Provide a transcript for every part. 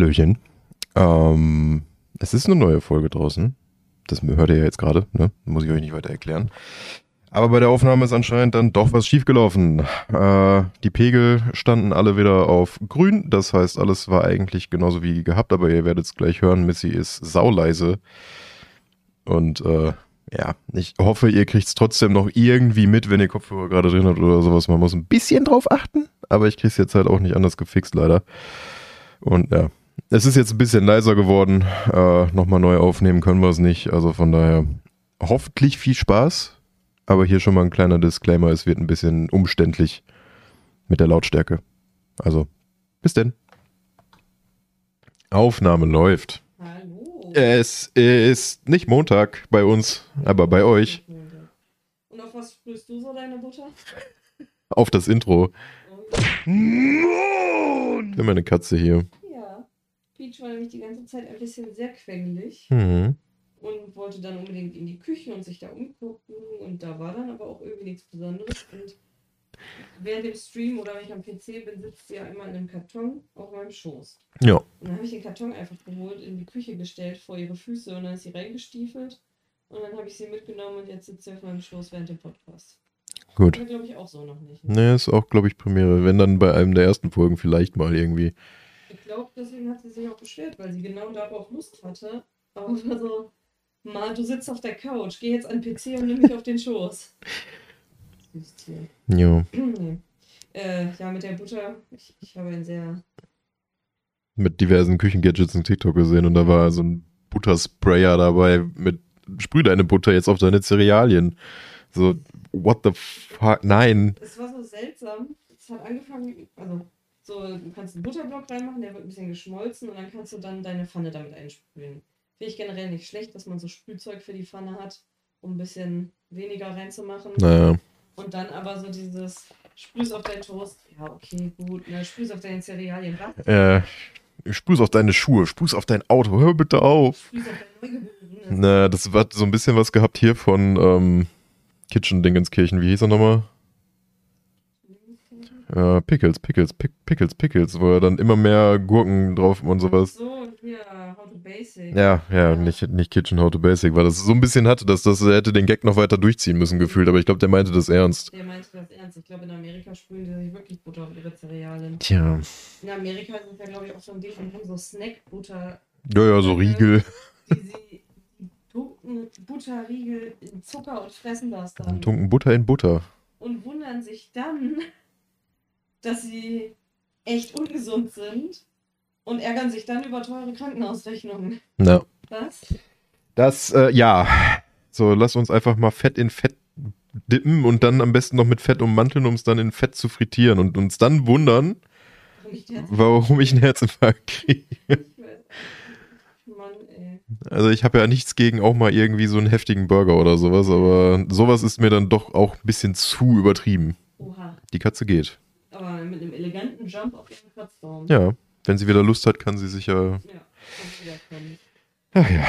Hallöchen. Ähm, es ist eine neue Folge draußen. Das hört ihr ja jetzt gerade, ne? Muss ich euch nicht weiter erklären. Aber bei der Aufnahme ist anscheinend dann doch was schiefgelaufen. Äh, die Pegel standen alle wieder auf grün. Das heißt, alles war eigentlich genauso wie gehabt, aber ihr werdet es gleich hören. Missy ist sauleise. Und äh, ja, ich hoffe, ihr kriegt es trotzdem noch irgendwie mit, wenn ihr Kopfhörer gerade drin habt oder sowas. Man muss ein bisschen drauf achten, aber ich kriege es jetzt halt auch nicht anders gefixt, leider. Und ja, es ist jetzt ein bisschen leiser geworden. Äh, Nochmal neu aufnehmen können wir es nicht. Also von daher hoffentlich viel Spaß. Aber hier schon mal ein kleiner Disclaimer: Es wird ein bisschen umständlich mit der Lautstärke. Also, bis denn. Aufnahme läuft. Hallo. Es ist nicht Montag bei uns, aber bei euch. Und auf was sprühst du so deine Butter? Auf das Intro. Oh, Wir haben eine Katze hier. Peach war nämlich die ganze Zeit ein bisschen sehr quengelig Mhm. und wollte dann unbedingt in die Küche und sich da umgucken. Und da war dann aber auch irgendwie nichts Besonderes. Und während dem Stream oder wenn ich am PC bin, sitzt sie ja immer in einem Karton auf meinem Schoß. Ja. Und dann habe ich den Karton einfach geholt, in die Küche gestellt vor ihre Füße und dann ist sie reingestiefelt. Und dann habe ich sie mitgenommen und jetzt sitzt sie auf meinem Schoß während dem Podcast. Gut. Das glaube ich auch so noch nicht. Ne? Ne, ist auch, glaube ich, Premiere. Wenn dann bei einem der ersten Folgen vielleicht mal irgendwie. Ich glaube, deswegen hat sie sich auch beschwert, weil sie genau darauf Lust hatte. Aber es war so, Ma, du sitzt auf der Couch, geh jetzt an den PC und nimm mich auf den Schoß. Süß Tier. Ja. nee. äh, ja, mit der Butter, ich, ich habe ein sehr. Mit diversen Küchengadgets in TikTok gesehen und da war so ein Buttersprayer dabei mit sprüh deine Butter jetzt auf deine Cerealien. So, what the fuck? Nein. Es war so seltsam. Es hat angefangen, also, so, du kannst einen Butterblock reinmachen, der wird ein bisschen geschmolzen und dann kannst du dann deine Pfanne damit einsprühen. Finde ich generell nicht schlecht, dass man so Sprühzeug für die Pfanne hat, um ein bisschen weniger reinzumachen. Naja. Und dann aber so dieses Sprühs auf deinen Toast. Ja, okay, gut. Ne? Sprühs auf deine Cerealien. Was? Äh, sprüh's auf deine Schuhe, sprüß auf dein Auto, hör bitte auf. Sprühs auf dein Neugeborenes. Na, das hat so ein bisschen was gehabt hier von ähm, Kitchen Dingenskirchen. Wie hieß er nochmal? Äh, Pickles, Pickles, Pick, Pickles, Pickles, wo er dann immer mehr Gurken drauf und sowas. So, hier, How to Basic. Ja, ja, nicht, nicht Kitchen How to Basic, weil das so ein bisschen hatte, dass das er hätte den Gag noch weiter durchziehen müssen gefühlt, aber ich glaube, der meinte das ernst. Der meinte das ernst. Ich glaube, in Amerika sprühen die sich wirklich Butter auf ihre Cerealien. Tja. In Amerika ist es ja, glaube ich, auch so ein Ding und haben so Snack-Butter, Ja, ja, so Riegel. die sie tunken Butterriegel in Zucker und fressen das dann. Tunken Butter in Butter. und wundern sich dann, dass sie echt ungesund sind und ärgern sich dann über teure Krankenhausrechnungen. Na. Was? Das, äh, ja. So, lass uns einfach mal Fett in Fett dippen und dann am besten noch mit Fett ummanteln, um es dann in Fett zu frittieren und uns dann wundern, Warum ich einen Herzinfarkt kriege. ich weiß nicht. Mann, ey. Also ich habe ja nichts gegen auch mal irgendwie so einen heftigen Burger oder sowas, aber sowas ist mir dann doch auch ein bisschen zu übertrieben. Oha. Die Katze geht. Aber mit einem eleganten Jump auf ihren Plattform. Ja, wenn sie wieder Lust hat, kann sie sich ja... Ja. Ach ja,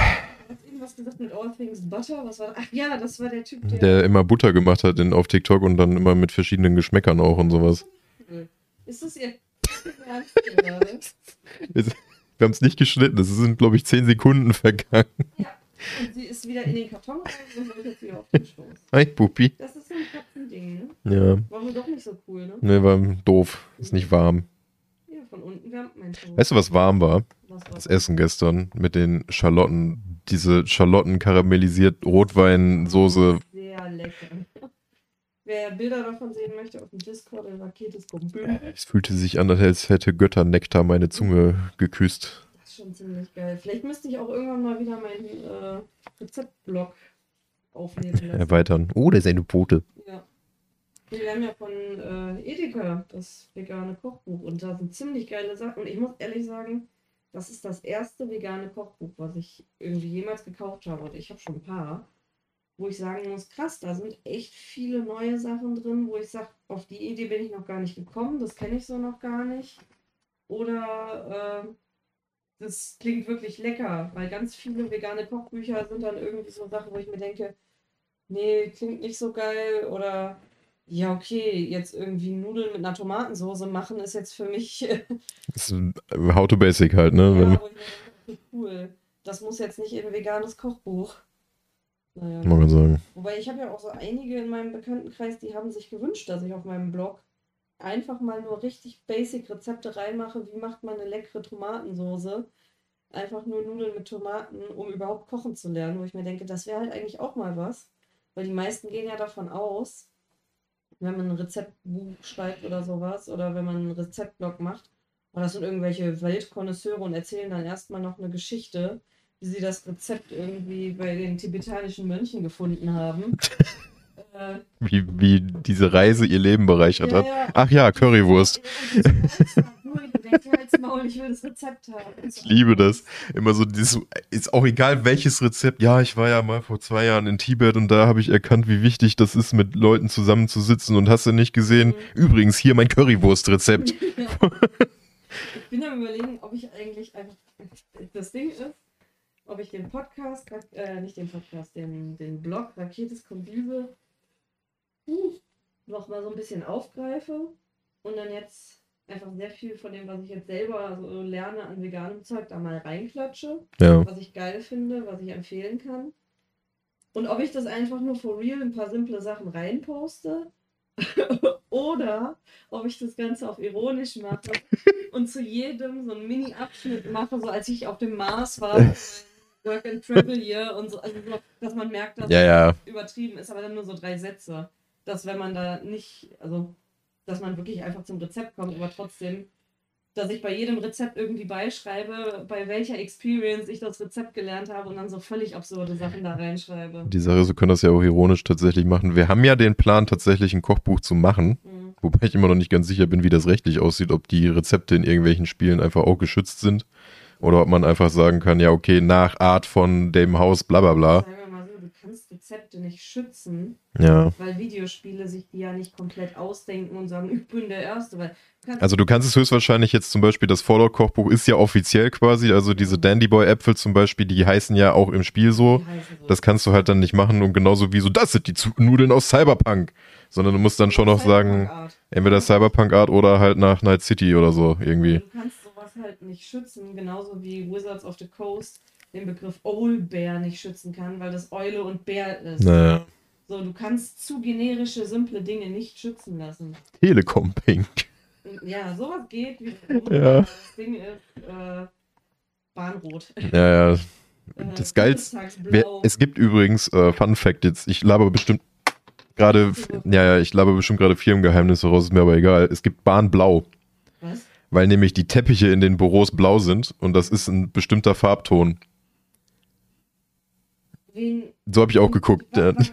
Du hast irgendwas gesagt mit All Things Butter? Was war das? Ach ja, das war der Typ, der. der immer Butter gemacht hat in, auf TikTok und dann immer mit verschiedenen Geschmäckern auch und sowas. Ist das ihr? Wir haben es nicht geschnitten, es sind, glaube ich, zehn Sekunden vergangen. Und sie ist wieder in den Karton rein und soll jetzt wieder auf den Schoß. Hi, Puppi. Das ist Katzending, ne? Ja, War wohl doch nicht so cool, ne? ne, war doof. Ist nicht warm. Ja, von unten wärmt mein Schoß. Weißt du, was warm war? Was Das? Essen gestern mit den Schalotten. Diese Schalotten karamellisiert Rotweinsoße. Sehr lecker. Wer Bilder davon sehen möchte, auf dem Discord in Raketes Büm. Es fühlte sich an, als hätte Götternektar meine Zunge geküsst. Das ist schon ziemlich geil. Vielleicht müsste ich auch irgendwann mal wieder meinen äh, Rezeptblog aufnehmen lassen. Erweitern. Oh, der ist eine Pote. Ja. Wir haben ja von äh, Edeka das vegane Kochbuch und da sind ziemlich geile Sachen. Und ich muss ehrlich sagen, das ist das erste vegane Kochbuch, was ich irgendwie jemals gekauft habe. Und ich habe schon ein paar, wo ich sagen muss, krass, da sind echt viele neue Sachen drin, wo ich sage, auf die Idee bin ich noch gar nicht gekommen, das kenne ich so noch gar nicht. Oder äh, das klingt wirklich lecker, weil ganz viele vegane Kochbücher sind dann irgendwie so Sachen, wo ich mir denke, nee, klingt nicht so geil oder Ja, okay, jetzt irgendwie Nudeln mit einer Tomatensauce machen ist jetzt für mich. Das ist how to basic halt, ne? Ja, cool. Das muss jetzt nicht in ein veganes Kochbuch. Naja. Muss man sagen. Wobei ich habe ja auch so einige in meinem Bekanntenkreis, die haben sich gewünscht, dass ich auf meinem Blog einfach mal nur richtig basic Rezepte reinmache, wie macht man eine leckere Tomatensoße. Einfach nur Nudeln mit Tomaten, um überhaupt kochen zu lernen, wo ich mir denke, das wäre halt eigentlich auch mal was. Weil die meisten gehen ja davon aus, wenn man ein Rezeptbuch schreibt oder sowas, oder wenn man einen Rezeptblog macht, und das sind irgendwelche Weltkonnoisseure und erzählen dann erstmal noch eine Geschichte, wie sie das Rezept irgendwie bei den tibetanischen Mönchen gefunden haben. Wie, wie diese Reise ihr Leben bereichert hat. ja. Ach ja, Currywurst. Und die so, "Halt's mal durch, du denkst, halt's Maul, ich liebe das. Immer so dieses, ist auch egal welches Rezept. Ja, ich war ja mal vor zwei Jahren in Tibet und da habe ich erkannt, wie wichtig das ist, mit Leuten zusammenzusitzen und hast du nicht gesehen? Übrigens, hier mein Currywurst-Rezept. Ich bin am überlegen, ob ich eigentlich einfach. Das Ding ist, ob ich den Podcast, äh, nicht den Podcast, den, den Blog Raketes Kombüse noch mal so ein bisschen aufgreife und dann jetzt einfach sehr viel von dem, was ich jetzt selber so lerne an veganem Zeug, da mal reinklatsche, Ja. was ich geil finde, was ich empfehlen kann. Und ob ich das einfach nur for real ein paar simple Sachen reinposte oder ob ich das Ganze auf ironisch mache und zu jedem so einen Mini-Abschnitt mache, so als ich auf dem Mars war, Work and Travel hier und so, also so, dass man merkt, dass Ja, ja. es übertrieben ist, aber dann nur so drei Sätze. Dass wenn man da nicht, also dass man wirklich einfach zum Rezept kommt, aber trotzdem, dass ich bei jedem Rezept irgendwie beischreibe, bei welcher Experience ich das Rezept gelernt habe und dann so völlig absurde Sachen da reinschreibe. Die Sache ist, wir können das ja auch ironisch tatsächlich machen. Wir haben ja den Plan, tatsächlich ein Kochbuch zu machen. Mhm. Wobei ich immer noch nicht ganz sicher bin, wie das rechtlich aussieht, ob die Rezepte in irgendwelchen Spielen einfach auch geschützt sind. Oder ob man einfach sagen kann, ja, okay, nach Art von dem Haus, bla bla bla. Sagen wir mal so, du kannst Rezepte nicht schützen, Ja. weil Videospiele sich die ja nicht komplett ausdenken und sagen, ich bin der Erste, weil du Also du kannst es höchstwahrscheinlich jetzt zum Beispiel, das Fallout-Kochbuch ist ja offiziell quasi, also diese Dandy Boy-Äpfel zum Beispiel, die heißen ja auch im Spiel so. so. Das kannst du halt dann nicht machen und genauso wie so, das sind die Nudeln aus Cyberpunk. Sondern du musst dann schon noch sagen, entweder Cyberpunk-Art oder halt nach Night City oder so irgendwie. Du kannst sowas halt nicht schützen, genauso wie Wizards of the Coast den Begriff Owlbear nicht schützen kann, weil das Eule und Bär ist. Naja. So, du kannst zu generische, simple Dinge nicht schützen lassen. Telekom Pink. Ja, sowas geht, wie Ja. das Ding ist äh, Bahnrot. Ja, ja. Äh, Das Geilste- Bundestagsblau. Wer, es gibt übrigens, äh, Fun Fact jetzt, ich laber bestimmt gerade, ja, ja, ich laber bestimmt gerade Firmengeheimnisse raus, ist mir aber egal. Es gibt Bahnblau, Was? weil nämlich die Teppiche in den Büros blau sind und das ist ein bestimmter Farbton. Wen, So habe ich auch geguckt. Ja.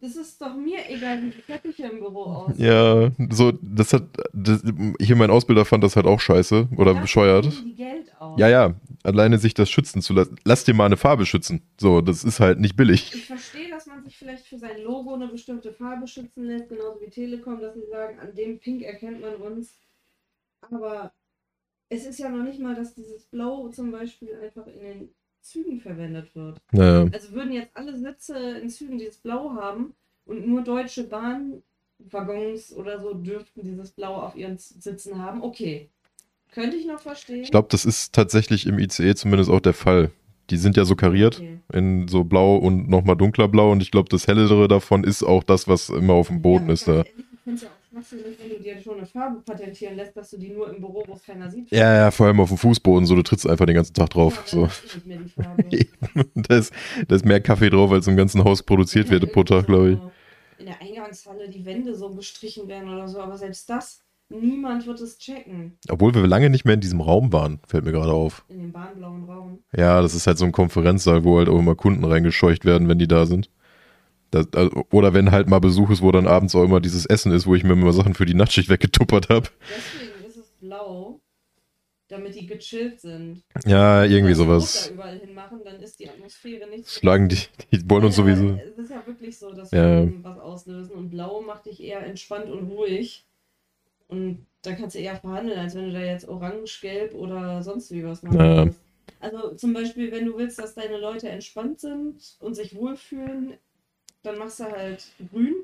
Das ist doch mir egal, wie die Teppiche im Büro aussehen. Ja, so, das hat, das, hier mein Ausbilder fand das halt auch scheiße oder Dafür bescheuert. Ja, ja, alleine sich das schützen zu lassen. Lass dir mal eine Farbe schützen. So, das ist halt nicht billig. Ich verstehe, dass man sich vielleicht für sein Logo eine bestimmte Farbe schützen lässt, genauso wie Telekom, dass sie sagen, an dem Pink erkennt man uns. Aber es ist ja noch nicht mal, dass dieses Blau zum Beispiel einfach in den Zügen verwendet wird. Naja, Also würden jetzt alle Sitze in Zügen dieses Blau haben und nur deutsche Bahnwaggons oder so dürften dieses Blau auf ihren Sitzen haben, okay. Könnte ich noch verstehen. ich glaube, das ist tatsächlich im ICE zumindest auch der Fall. Die sind ja so kariert Okay. in so blau und nochmal dunkler blau und ich glaube, das hellere davon ist auch das, was immer auf dem Boden Ja, ist da. ehrlich, Ich finde es ja auch schwachsinnig, wenn du dir schon eine Farbe patentieren lässt, dass du die nur im Büro, wo es keiner sieht. Ja, ja, vor allem auf dem Fußboden, so, du trittst einfach den ganzen Tag drauf. Ja, So. da, ist, da ist mehr Kaffee drauf, als im ganzen Haus produziert Ja, wird pro Tag, glaube ich. so In der Eingangshalle die Wände so gestrichen werden oder so, aber selbst das, niemand wird es checken Obwohl wir lange nicht mehr in diesem Raum waren, fällt mir gerade auf. in dem bahnblauen Raum. Ja, das ist halt so ein Konferenzsaal, wo halt auch immer Kunden reingescheucht werden, wenn die da sind. Das, also, oder wenn halt mal Besuch ist, wo dann abends auch immer dieses Essen ist, wo ich mir immer Sachen für die Nachtschicht weggetuppert habe. Deswegen ist es blau, damit die gechillt sind. Ja, irgendwie Wenn sowas. Da überall hinmachen, dann ist die Atmosphäre nicht so Schlagen die, die wollen uns sowieso. Es ist ja wirklich so, dass Ja. wir was auslösen und blau macht dich eher entspannt und ruhig. Und da kannst du eher verhandeln, als wenn du da jetzt orange, gelb oder sonst wie was machen Ja. Also zum Beispiel, wenn du willst, dass deine Leute entspannt sind und sich wohlfühlen, dann machst du halt grün.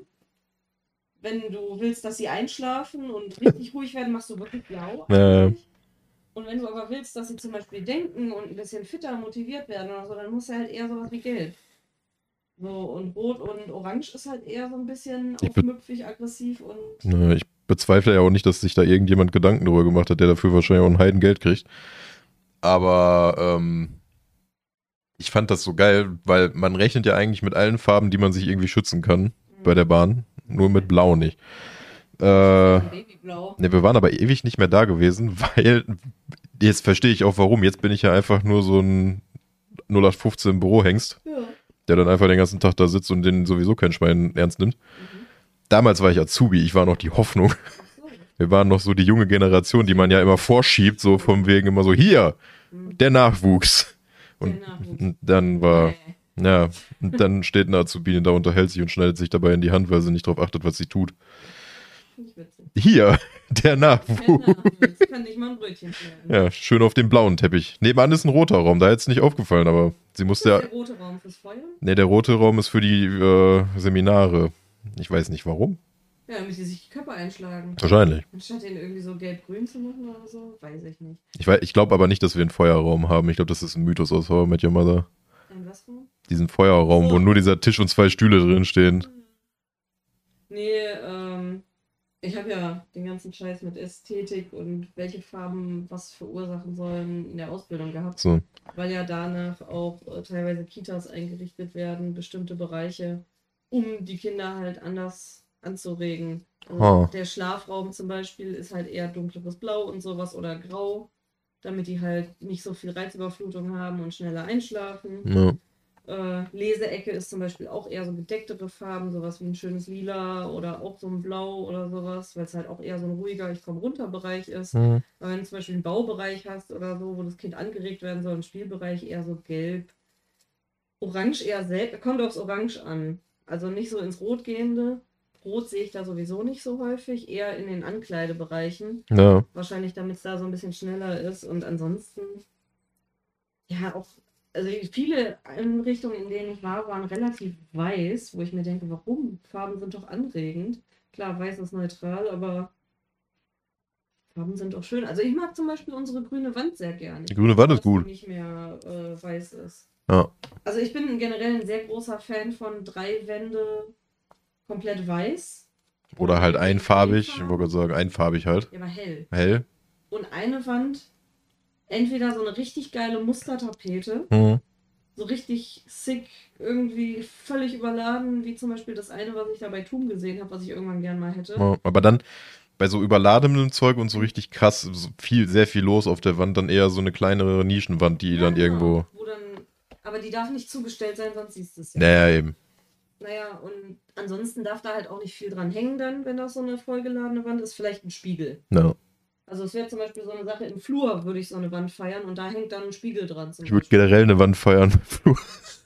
wenn du willst, dass sie einschlafen und richtig ruhig werden, machst du wirklich blau. Und wenn du aber willst, dass sie zum Beispiel denken und ein bisschen fitter motiviert werden oder so, dann musst du halt eher sowas wie gelb. So, und rot und orange ist halt eher so ein bisschen aufmüpfig, aggressiv und Na, ich bezweifle ja auch nicht, dass sich da irgendjemand Gedanken darüber gemacht hat, der dafür wahrscheinlich auch ein Heidengeld kriegt. Aber ähm, ich fand das so geil, weil man rechnet ja eigentlich mit allen Farben, die man sich irgendwie schützen kann bei der Bahn. Nur mit Blau nicht. Äh, ne, wir waren aber ewig nicht mehr da gewesen, weil jetzt verstehe ich auch warum. Jetzt bin ich ja einfach nur so ein 0815 Bürohengst, Ja. der dann einfach den ganzen Tag da sitzt und den sowieso kein Schwein ernst nimmt. Mhm. Damals war ich Azubi, ich war noch die Hoffnung. So. Wir waren noch so die junge Generation, die man ja immer vorschiebt, so vom wegen immer so, hier, Mhm. der Nachwuchs. Und Der und dann war, Nee. ja, und dann steht eine Azubine da, unterhält sich und schneidet sich dabei in die Hand, weil sie nicht darauf achtet, was sie tut. Hier, der Nachwuchs. Nachwuchs. Kann nicht mal ein Brötchen schneiden. Ja, schön auf dem blauen Teppich. Nebenan ist ein roter Raum, da hätte es nicht aufgefallen, aber sie musste ja. der rote Raum fürs Feuer? Ne, der rote Raum ist für die äh, Seminare. Ich weiß nicht warum. Ja, damit die sich die Köpfe einschlagen. Wahrscheinlich. Anstatt den irgendwie so gelb-grün zu machen oder so, weiß ich nicht. Ich, weiß- ich glaube aber nicht, dass wir einen Feuerraum haben. Ich glaube, das ist ein Mythos aus I Met Your Mother. Ein was Raum? Diesen Feuerraum, wo nur dieser Tisch und zwei Stühle drin stehen. Nee, ähm, ich habe ja den ganzen Scheiß mit Ästhetik und welche Farben was verursachen sollen in der Ausbildung gehabt. So. Weil ja danach auch äh, teilweise Kitas eingerichtet werden, bestimmte Bereiche, um die Kinder halt anders anzuregen. Ah. Der Schlafraum zum Beispiel ist halt eher dunkleres Blau und sowas oder Grau, damit die halt nicht so viel Reizüberflutung haben und schneller einschlafen. Ja. Äh, Leseecke ist zum Beispiel auch eher so gedecktere Farben, sowas wie ein schönes Lila oder auch so ein Blau oder sowas, weil es halt auch eher so ein ruhiger Ich komme runter Bereich ist. Mhm. Aber wenn du zum Beispiel einen Baubereich hast oder so, wo das Kind angeregt werden soll, ein Spielbereich eher so gelb. Orange eher selten, kommt aufs Orange an. Also nicht so ins Rot gehende. Rot sehe ich da sowieso nicht so häufig, eher in den Ankleidebereichen. Ja. Wahrscheinlich, damit es da so ein bisschen schneller ist. Und ansonsten, ja, auch, also viele Einrichtungen, in denen ich war, waren relativ weiß, wo ich mir denke, warum? Farben sind doch anregend. Klar, weiß ist neutral, aber Farben sind doch schön. Also ich mag zum Beispiel unsere grüne Wand sehr gerne. Die grüne Wand ist gut. nicht mehr äh, weiß ist. Ja. Also ich bin generell ein sehr großer Fan von drei Wände komplett weiß. Oder halt einfarbig. Ich wollte gerade sagen, einfarbig halt. Ja, aber hell. Hell. und eine Wand entweder so eine richtig geile Mustertapete, Mhm. so richtig sick, irgendwie völlig überladen, wie zum Beispiel das eine, was ich da bei Tum gesehen habe, was ich irgendwann gern mal hätte. Ja. Aber dann bei so überladenem Zeug und so richtig krass, so viel, sehr viel los auf der Wand, dann eher so eine kleinere Nischenwand, die Ja, dann genau, irgendwo. Wo dann, aber die darf nicht zugestellt sein, sonst siehst du es ja. Naja, eben. Naja, und ansonsten darf da halt auch nicht viel dran hängen dann, wenn das so eine vollgeladene Wand ist. Vielleicht ein Spiegel. Ja. Also es wäre zum Beispiel so eine Sache, im Flur würde ich so eine Wand feiern und da hängt dann ein Spiegel dran. Ich würde generell eine Wand feiern.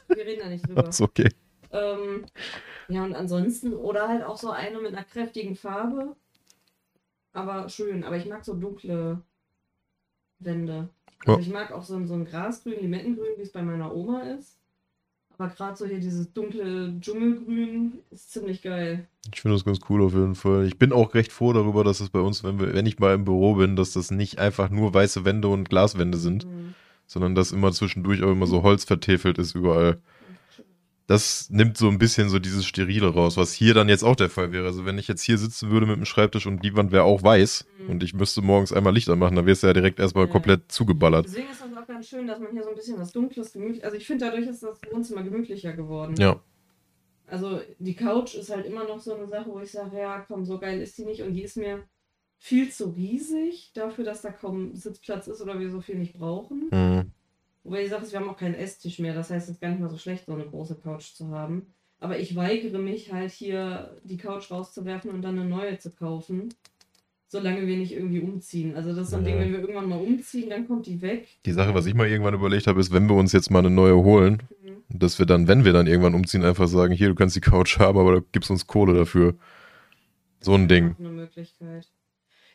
Wir reden da nicht drüber. ist okay. Ähm, ja, und ansonsten, oder halt auch so eine mit einer kräftigen Farbe. Aber schön. Aber ich mag so dunkle Wände. Also Ja. ich mag auch so, so ein Grasgrün, Limettengrün, wie es bei meiner Oma ist. Aber gerade so hier dieses dunkle Dschungelgrün ist ziemlich geil. Ich finde das ganz cool auf jeden Fall. Ich bin auch recht froh darüber, dass es bei uns, wenn, wir, wenn ich mal im Büro bin, dass das nicht einfach nur weiße Wände und Glaswände sind, Mhm. sondern dass immer zwischendurch auch immer so Holz vertäfelt ist überall. Das nimmt so ein bisschen so dieses Sterile raus, was hier dann jetzt auch der Fall wäre. Also wenn ich jetzt hier sitzen würde mit dem Schreibtisch und die Wand wäre auch weiß Mhm. und ich müsste morgens einmal Licht anmachen, dann wär's ja direkt erstmal Ja. komplett zugeballert. Deswegen ist das auch ganz schön, dass man hier so ein bisschen was Dunkles, gemütlich. Also ich finde, dadurch ist das Wohnzimmer gemütlicher geworden. Ja. Also die Couch ist halt immer noch so eine Sache, wo ich sage, ja, komm, so geil ist die nicht. Und die ist mir viel zu riesig dafür, dass da kaum Sitzplatz ist oder wir so viel nicht brauchen. Mhm. Wobei die Sache ist, wir haben auch keinen Esstisch mehr. Das heißt, es ist gar nicht mal so schlecht, so eine große Couch zu haben. Aber ich weigere mich halt hier die Couch rauszuwerfen und dann eine neue zu kaufen. Solange wir nicht irgendwie umziehen. Also das ist so ein Ja. Ding, wenn wir irgendwann mal umziehen, dann kommt die weg. Die Sache, was ich mal irgendwann überlegt habe, ist, wenn wir uns jetzt mal eine neue holen, Mhm. dass wir dann, wenn wir dann irgendwann umziehen, einfach sagen, hier, du kannst die Couch haben, aber du gibst uns Kohle dafür. So ein Ding. Auch eine Möglichkeit.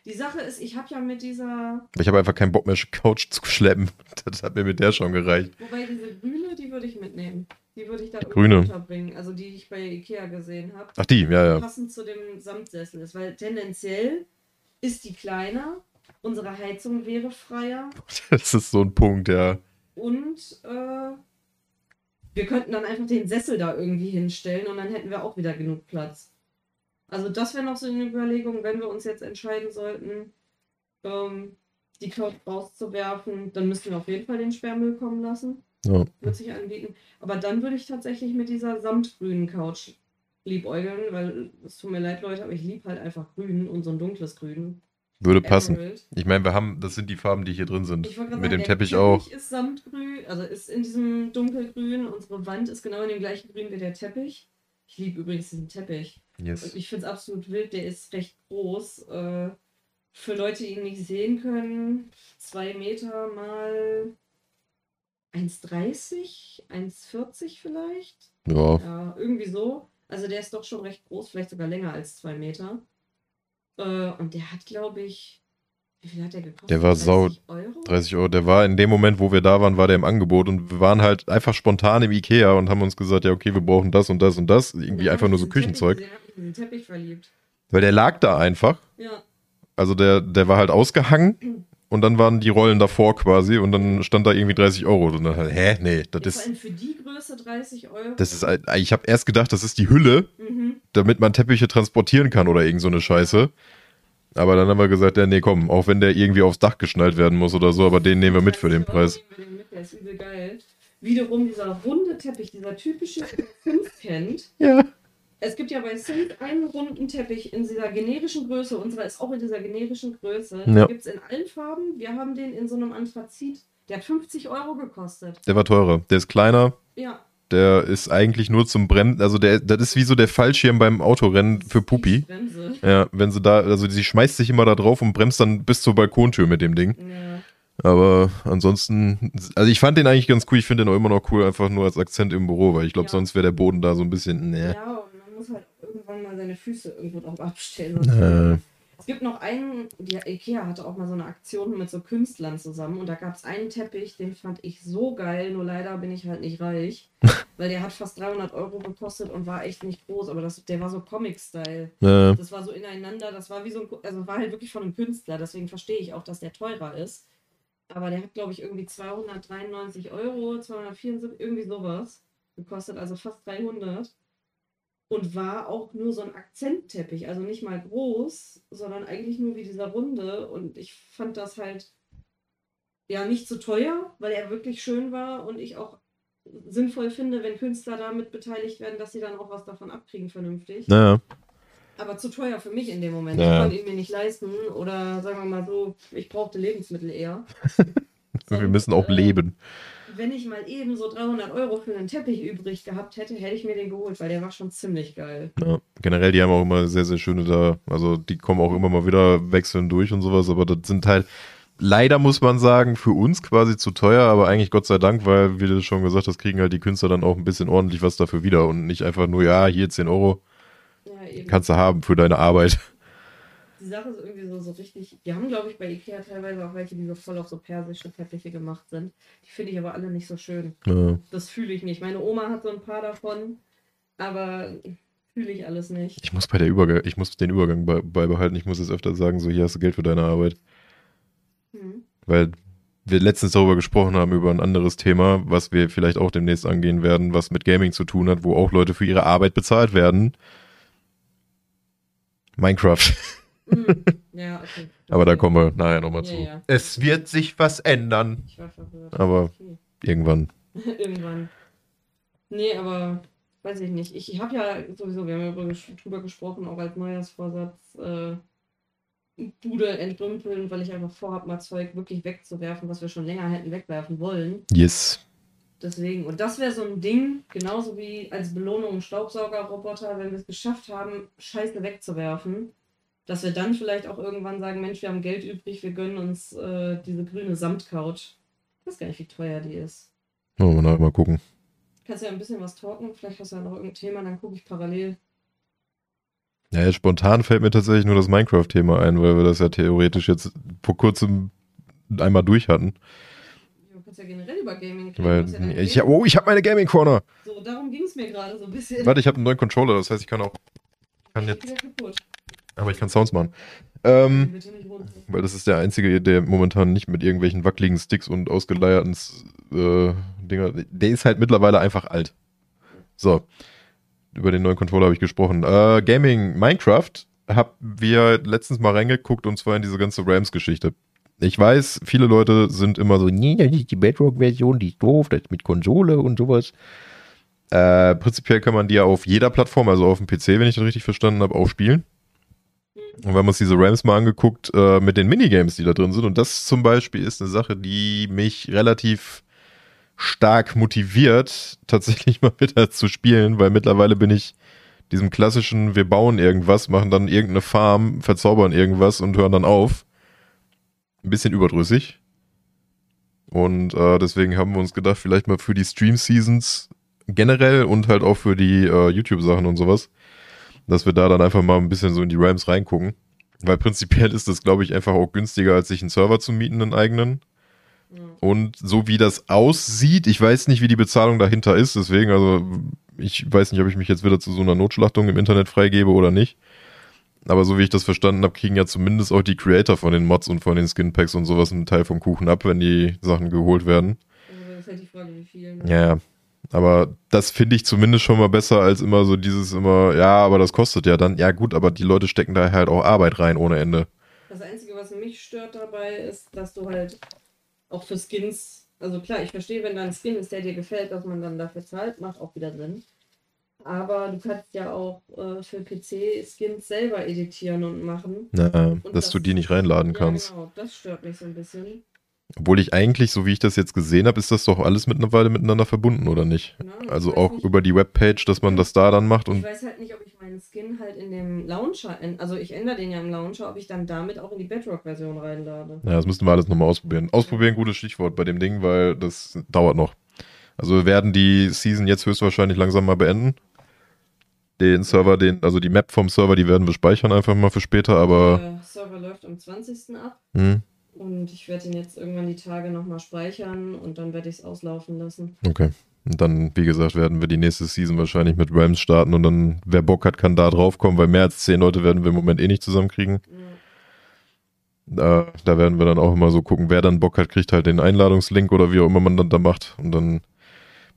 Die Sache ist, ich habe ja mit dieser, Ich habe einfach keinen Bock mehr, Couch zu schleppen. Das hat mir mit der schon gereicht. wobei diese grüne, die würde ich mitnehmen. Die würde ich da Grüne. unterbringen. Also die ich bei Ikea gesehen habe. Ach, die, ja, ja. Passend zu dem Samtsessel ist. Weil tendenziell ist die kleiner, unsere Heizung wäre freier Das ist so ein Punkt, ja. und äh, wir könnten dann einfach den Sessel da irgendwie hinstellen und dann hätten wir auch wieder genug Platz. Also das wäre noch so eine Überlegung, wenn wir uns jetzt entscheiden sollten, ähm, die Couch rauszuwerfen, dann müssten wir auf jeden Fall den Sperrmüll kommen lassen. ja. Wird sich anbieten. Aber dann würde ich tatsächlich mit dieser samtgrünen Couch liebäugeln, weil es tut mir leid, Leute, aber ich liebe halt einfach grün und so ein dunkles Grün. Würde passen. Emerald. Ich meine, wir haben, das sind die Farben, die hier drin sind. Mit sagen, dem der Teppich auch. ist samtgrün, also ist in diesem dunkelgrün. Unsere Wand ist genau in dem gleichen Grün wie der Teppich. Ich liebe übrigens diesen Teppich. Und Yes. ich finde es absolut wild, der ist recht groß. Äh, für Leute, die ihn nicht sehen können, zwei Meter mal 1,30, 1,40 vielleicht. Ja. Ja, irgendwie so. Also der ist doch schon recht groß, vielleicht sogar länger als zwei Meter. Äh, und der hat, glaube ich, wie viel hat der gekostet? Der war sau- 30 Euro? 30 Euro. Der war in dem Moment, wo wir da waren, war der im Angebot und wir waren halt einfach spontan im Ikea und haben uns gesagt, ja, okay, wir brauchen das und das und das. Irgendwie Ja, einfach nur so Küchenzeug. Teppich, gesehen, hab mich in den Teppich verliebt. Weil der lag da einfach. Ja, Also der, der war halt ausgehangen und dann waren die Rollen davor quasi und dann stand da irgendwie 30 Euro. Und dann halt, hä? Nee, das ja vor ist. allem für die Größe 30 Euro. Das ist, ich habe erst gedacht, das ist die Hülle, Mhm. damit man Teppiche transportieren kann oder irgend so eine Scheiße. Aber dann haben wir gesagt, ja, nee, komm, auch wenn der irgendwie aufs Dach geschnallt werden muss oder so, aber den nehmen wir mit für den 30 Euro Preis. Der ist übel geil. Wiederum dieser runde Teppich, dieser typische, den man kennt. Ja. Es gibt ja bei Sims einen runden Teppich in dieser generischen Größe. Unserer ist auch in dieser generischen Größe. Ja. Den gibt es in allen Farben. Wir haben den in so einem Anthrazit. Der hat 50 Euro gekostet. Der war teurer. Der ist kleiner, Ja. Der ist eigentlich nur zum Brennen. Also der, das ist wie so der Fallschirm beim Autorennen für Pupi. Ja, wenn sie da, also sie schmeißt sich immer da drauf und bremst dann bis zur Balkontür mit dem Ding. Ja. Aber ansonsten, also ich fand den eigentlich ganz cool. Ich finde den auch immer noch cool, einfach nur als Akzent im Büro, weil ich glaube, Ja. sonst wäre der Boden da so ein bisschen, ne. ja, und man muss halt irgendwann mal seine Füße irgendwo drauf abstellen. Äh, Es gibt noch einen, die Ikea hatte auch mal so eine Aktion mit so Künstlern zusammen und da gab es einen Teppich, den fand ich so geil, nur leider bin ich halt nicht reich, weil der hat fast 300 Euro gekostet und war echt nicht groß, aber das, der war so Comic-Style. äh, Das war so ineinander, das war wie so ein, also war halt wirklich von einem Künstler, deswegen verstehe ich auch, dass der teurer ist. Aber der hat, glaube ich, irgendwie 293 Euro, 274, irgendwie sowas gekostet, also fast 300. Und war auch nur so ein Akzentteppich, also nicht mal groß, sondern eigentlich nur wie dieser Runde. Und ich fand das halt ja nicht zu teuer, weil er wirklich schön war und ich auch sinnvoll finde, wenn Künstler damit beteiligt werden, dass sie dann auch was davon abkriegen, vernünftig. naja. Aber zu teuer für mich in dem Moment. Ja. Ich konnte ihn mir nicht leisten. Oder sagen wir mal so, ich brauchte Lebensmittel eher. Wir müssen auch leben. Wenn ich mal eben so 300 Euro für einen Teppich übrig gehabt hätte, hätte ich mir den geholt, weil der war schon ziemlich geil. Ja. Generell, die haben auch immer sehr, sehr schöne da. Also die kommen auch immer mal wieder wechseln durch und sowas, aber das sind halt leider muss man sagen, für uns quasi zu teuer, aber eigentlich Gott sei Dank, weil, wie du schon gesagt hast, kriegen halt die Künstler dann auch ein bisschen ordentlich was dafür wieder und nicht einfach nur, ja, hier 10 Euro Ja, eben. kannst du haben für deine Arbeit. Die Sache ist irgendwie so, so richtig. Wir haben, glaube ich, bei Ikea teilweise auch welche, die so voll auf so persische Teppiche gemacht sind. Die finde ich aber alle nicht so schön. Ja. Das fühle ich nicht. Meine Oma hat so ein paar davon, aber fühle ich alles nicht. Ich muss bei der Übergang, ich muss den Übergang bei, beibehalten. Ich muss es öfter sagen, so hier hast du Geld für deine Arbeit. Hm. Weil wir letztens darüber gesprochen haben, über ein anderes Thema, was wir vielleicht auch demnächst angehen werden, was mit Gaming zu tun hat, wo auch Leute für ihre Arbeit bezahlt werden. Minecraft. Hm. Ja, okay. Aber da kommen wir nachher nochmal Ja, zu. ja. Es wird sich was ändern. Ich war verwirrt. Aber- Okay. Irgendwann. Irgendwann. Nee, aber weiß ich nicht. Ich, habe ja sowieso, wir haben ja drüber gesprochen, auch als Neujahrsvorsatz, äh, Bude entrümpeln, weil ich einfach vorhabe, mal Zeug wirklich wegzuwerfen, was wir schon länger hätten wegwerfen wollen. Yes. Deswegen, und das wäre so ein Ding, genauso wie als Belohnung Staubsaugerroboter, wenn wir es geschafft haben, Scheiße wegzuwerfen, dass wir dann vielleicht auch irgendwann sagen, Mensch, wir haben Geld übrig, wir gönnen uns äh, diese grüne Samtcouch. Ich weiß gar nicht, wie teuer die ist. Wollen wir nachher mal gucken. Kannst ja ein bisschen was talken, vielleicht hast du ja noch irgendein Thema, dann gucke ich parallel. Ja, spontan fällt mir tatsächlich nur das Minecraft-Thema ein, weil wir das ja theoretisch jetzt vor kurzem einmal durch hatten. Ja, kannst ja generell über Gaming Weil, Du hast ja ich, oh, ich habe meine Gaming Corner. So, darum ging es mir gerade so ein bisschen. Warte, ich habe einen neuen Controller, das heißt, ich kann auch. Kann jetzt. Aber ich kann Sounds machen. Ähm, weil das ist der einzige, der momentan nicht mit irgendwelchen wackeligen Sticks und ausgeleierten äh, Dinger. Der ist halt mittlerweile einfach alt. So. Über den neuen Controller habe ich gesprochen. Äh, Gaming Minecraft haben wir letztens mal reingeguckt und zwar in diese ganze Rams-Geschichte. Ich weiß, viele Leute sind immer so, nee, das ist die Bedrock-Version, die ist doof, das ist mit Konsole und sowas. Äh, prinzipiell kann man die ja auf jeder Plattform, also auf dem PC, wenn ich das richtig verstanden habe, auch spielen. Und wir haben uns diese Rams mal angeguckt äh, mit den Minigames, die da drin sind. Und das zum Beispiel ist eine Sache, die mich relativ stark motiviert, tatsächlich mal wieder zu spielen, weil mittlerweile bin ich diesem klassischen, wir bauen irgendwas, machen dann irgendeine Farm, verzaubern irgendwas und hören dann auf. Ein bisschen überdrüssig. Und äh, deswegen haben wir uns gedacht, vielleicht mal für die Stream-Seasons generell und halt auch für die äh, YouTube-Sachen und sowas, dass wir da dann einfach mal ein bisschen so in die Rams reingucken. Weil prinzipiell ist das, glaube ich, einfach auch günstiger, als sich einen Server zu mieten, einen eigenen. Und so wie das aussieht, ich weiß nicht, wie die Bezahlung dahinter ist, deswegen, also ich weiß nicht, ob ich mich jetzt wieder zu so einer Notschlachtung im Internet freigebe oder nicht. Aber so wie ich das verstanden habe, kriegen ja zumindest auch die Creator von den Mods und von den Skinpacks und sowas einen Teil vom Kuchen ab, wenn die Sachen geholt werden. Also das ist halt die Frage, wie viel. ne? Ja, ja. Aber das finde ich zumindest schon mal besser als immer so dieses immer, ja, aber das kostet ja dann. Ja, gut, aber die Leute stecken da halt auch Arbeit rein ohne Ende. Das Einzige, was mich stört dabei, ist, dass du halt auch für Skins, also klar, ich verstehe, wenn da ein Skin ist, der dir gefällt, dass man dann dafür zahlt, macht auch wieder Sinn. Aber du kannst ja auch äh, für PC Skins selber editieren und machen. Na, Und dass das- du die nicht reinladen Ja, kannst. genau, das stört mich so ein bisschen. Obwohl ich eigentlich, so wie ich das jetzt gesehen habe, ist das doch alles mittlerweile miteinander verbunden, oder nicht? Ich Also auch nicht- über die Webpage, dass man das da dann macht Ich und weiß halt nicht, ob ich meinen Skin halt in dem Launcher, also ich ändere den ja im Launcher, ob ich dann damit auch in die Bedrock-Version reinlade. ja, das müssten wir alles nochmal ausprobieren. Ausprobieren, gutes Stichwort bei dem Ding, weil das dauert noch. Also wir werden die Season jetzt höchstwahrscheinlich langsam mal beenden. Den Server, den, also die Map vom Server, die werden wir speichern einfach mal für später, aber Der Server läuft am 20. ab hm, und ich werde ihn jetzt irgendwann die Tage nochmal speichern und dann werde ich es auslaufen lassen. okay. Und dann, wie gesagt, werden wir die nächste Season wahrscheinlich mit Rams starten und dann, wer Bock hat, kann da drauf kommen, weil mehr als zehn Leute werden wir im Moment eh nicht zusammenkriegen. Ja. Da, da werden wir dann auch immer so gucken, wer dann Bock hat, kriegt halt den Einladungslink oder wie auch immer man dann da macht. Und dann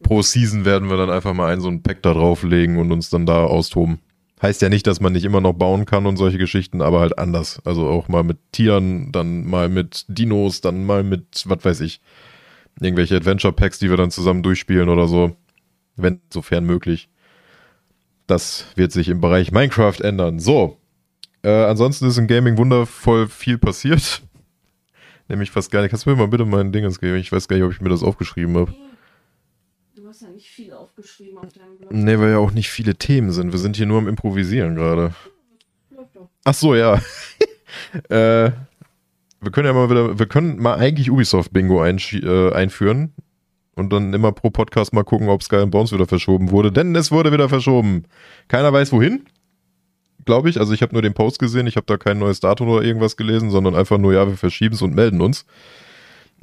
pro Season werden wir dann einfach mal einen so einen Pack da drauflegen und uns dann da austoben. Heißt ja nicht, dass man nicht immer noch bauen kann und solche Geschichten, aber halt anders. Also auch mal mit Tieren, dann mal mit Dinos, dann mal mit, was weiß ich, irgendwelche Adventure Packs, die wir dann zusammen durchspielen oder so. Wenn, sofern möglich. Das wird sich im Bereich Minecraft ändern. So, äh, ansonsten ist im Gaming wundervoll viel passiert. Nämlich fast gar nicht. Kannst du mir mal bitte mein Ding ins geben? Ich weiß gar nicht, ob ich mir das aufgeschrieben habe. Du hast ja nicht viel aufgeschrieben auf deinem Blog. Nee, weil ja auch nicht viele Themen sind. Wir sind hier nur am Improvisieren gerade. Ach so, ja. äh, wir können ja mal wieder, wir können mal eigentlich Ubisoft Bingo einsch- äh, einführen und dann immer pro Podcast mal gucken, ob Sky and Bones wieder verschoben wurde. Denn es wurde wieder verschoben. Keiner weiß wohin. Glaube ich. Also ich habe nur den Post gesehen. Ich habe da kein neues Datum oder irgendwas gelesen, sondern einfach nur, ja, wir verschieben es und melden uns.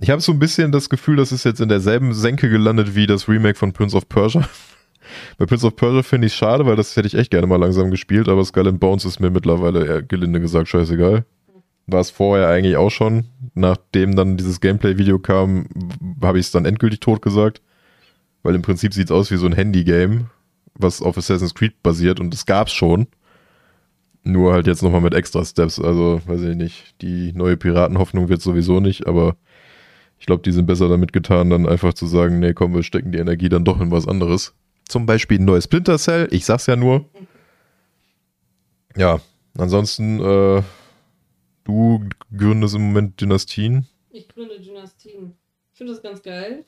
Ich habe so ein bisschen das Gefühl, das ist jetzt in derselben Senke gelandet wie das Remake von Prince of Persia. Bei Prince of Persia finde ich schade, weil das hätte ich echt gerne mal langsam gespielt, aber Skull and Bones ist mir mittlerweile eher gelinde gesagt scheißegal. War es vorher eigentlich auch schon. Nachdem dann dieses Gameplay-Video kam, habe ich es dann endgültig tot gesagt. Weil im Prinzip sieht es aus wie so ein Handy-Game, was auf Assassin's Creed basiert und das gab's schon. Nur halt jetzt nochmal mit extra Steps. Also, weiß ich nicht. Die neue Piratenhoffnung wird sowieso nicht, aber ich glaube, die sind besser damit getan, dann einfach zu sagen, nee, komm, wir stecken die Energie dann doch in was anderes. Zum Beispiel ein neues Splinter Cell. Ich sag's ja nur. Ja, ansonsten, äh, du gründest im Moment Dynastien. Ich gründe Dynastien. Ich finde das ganz geil.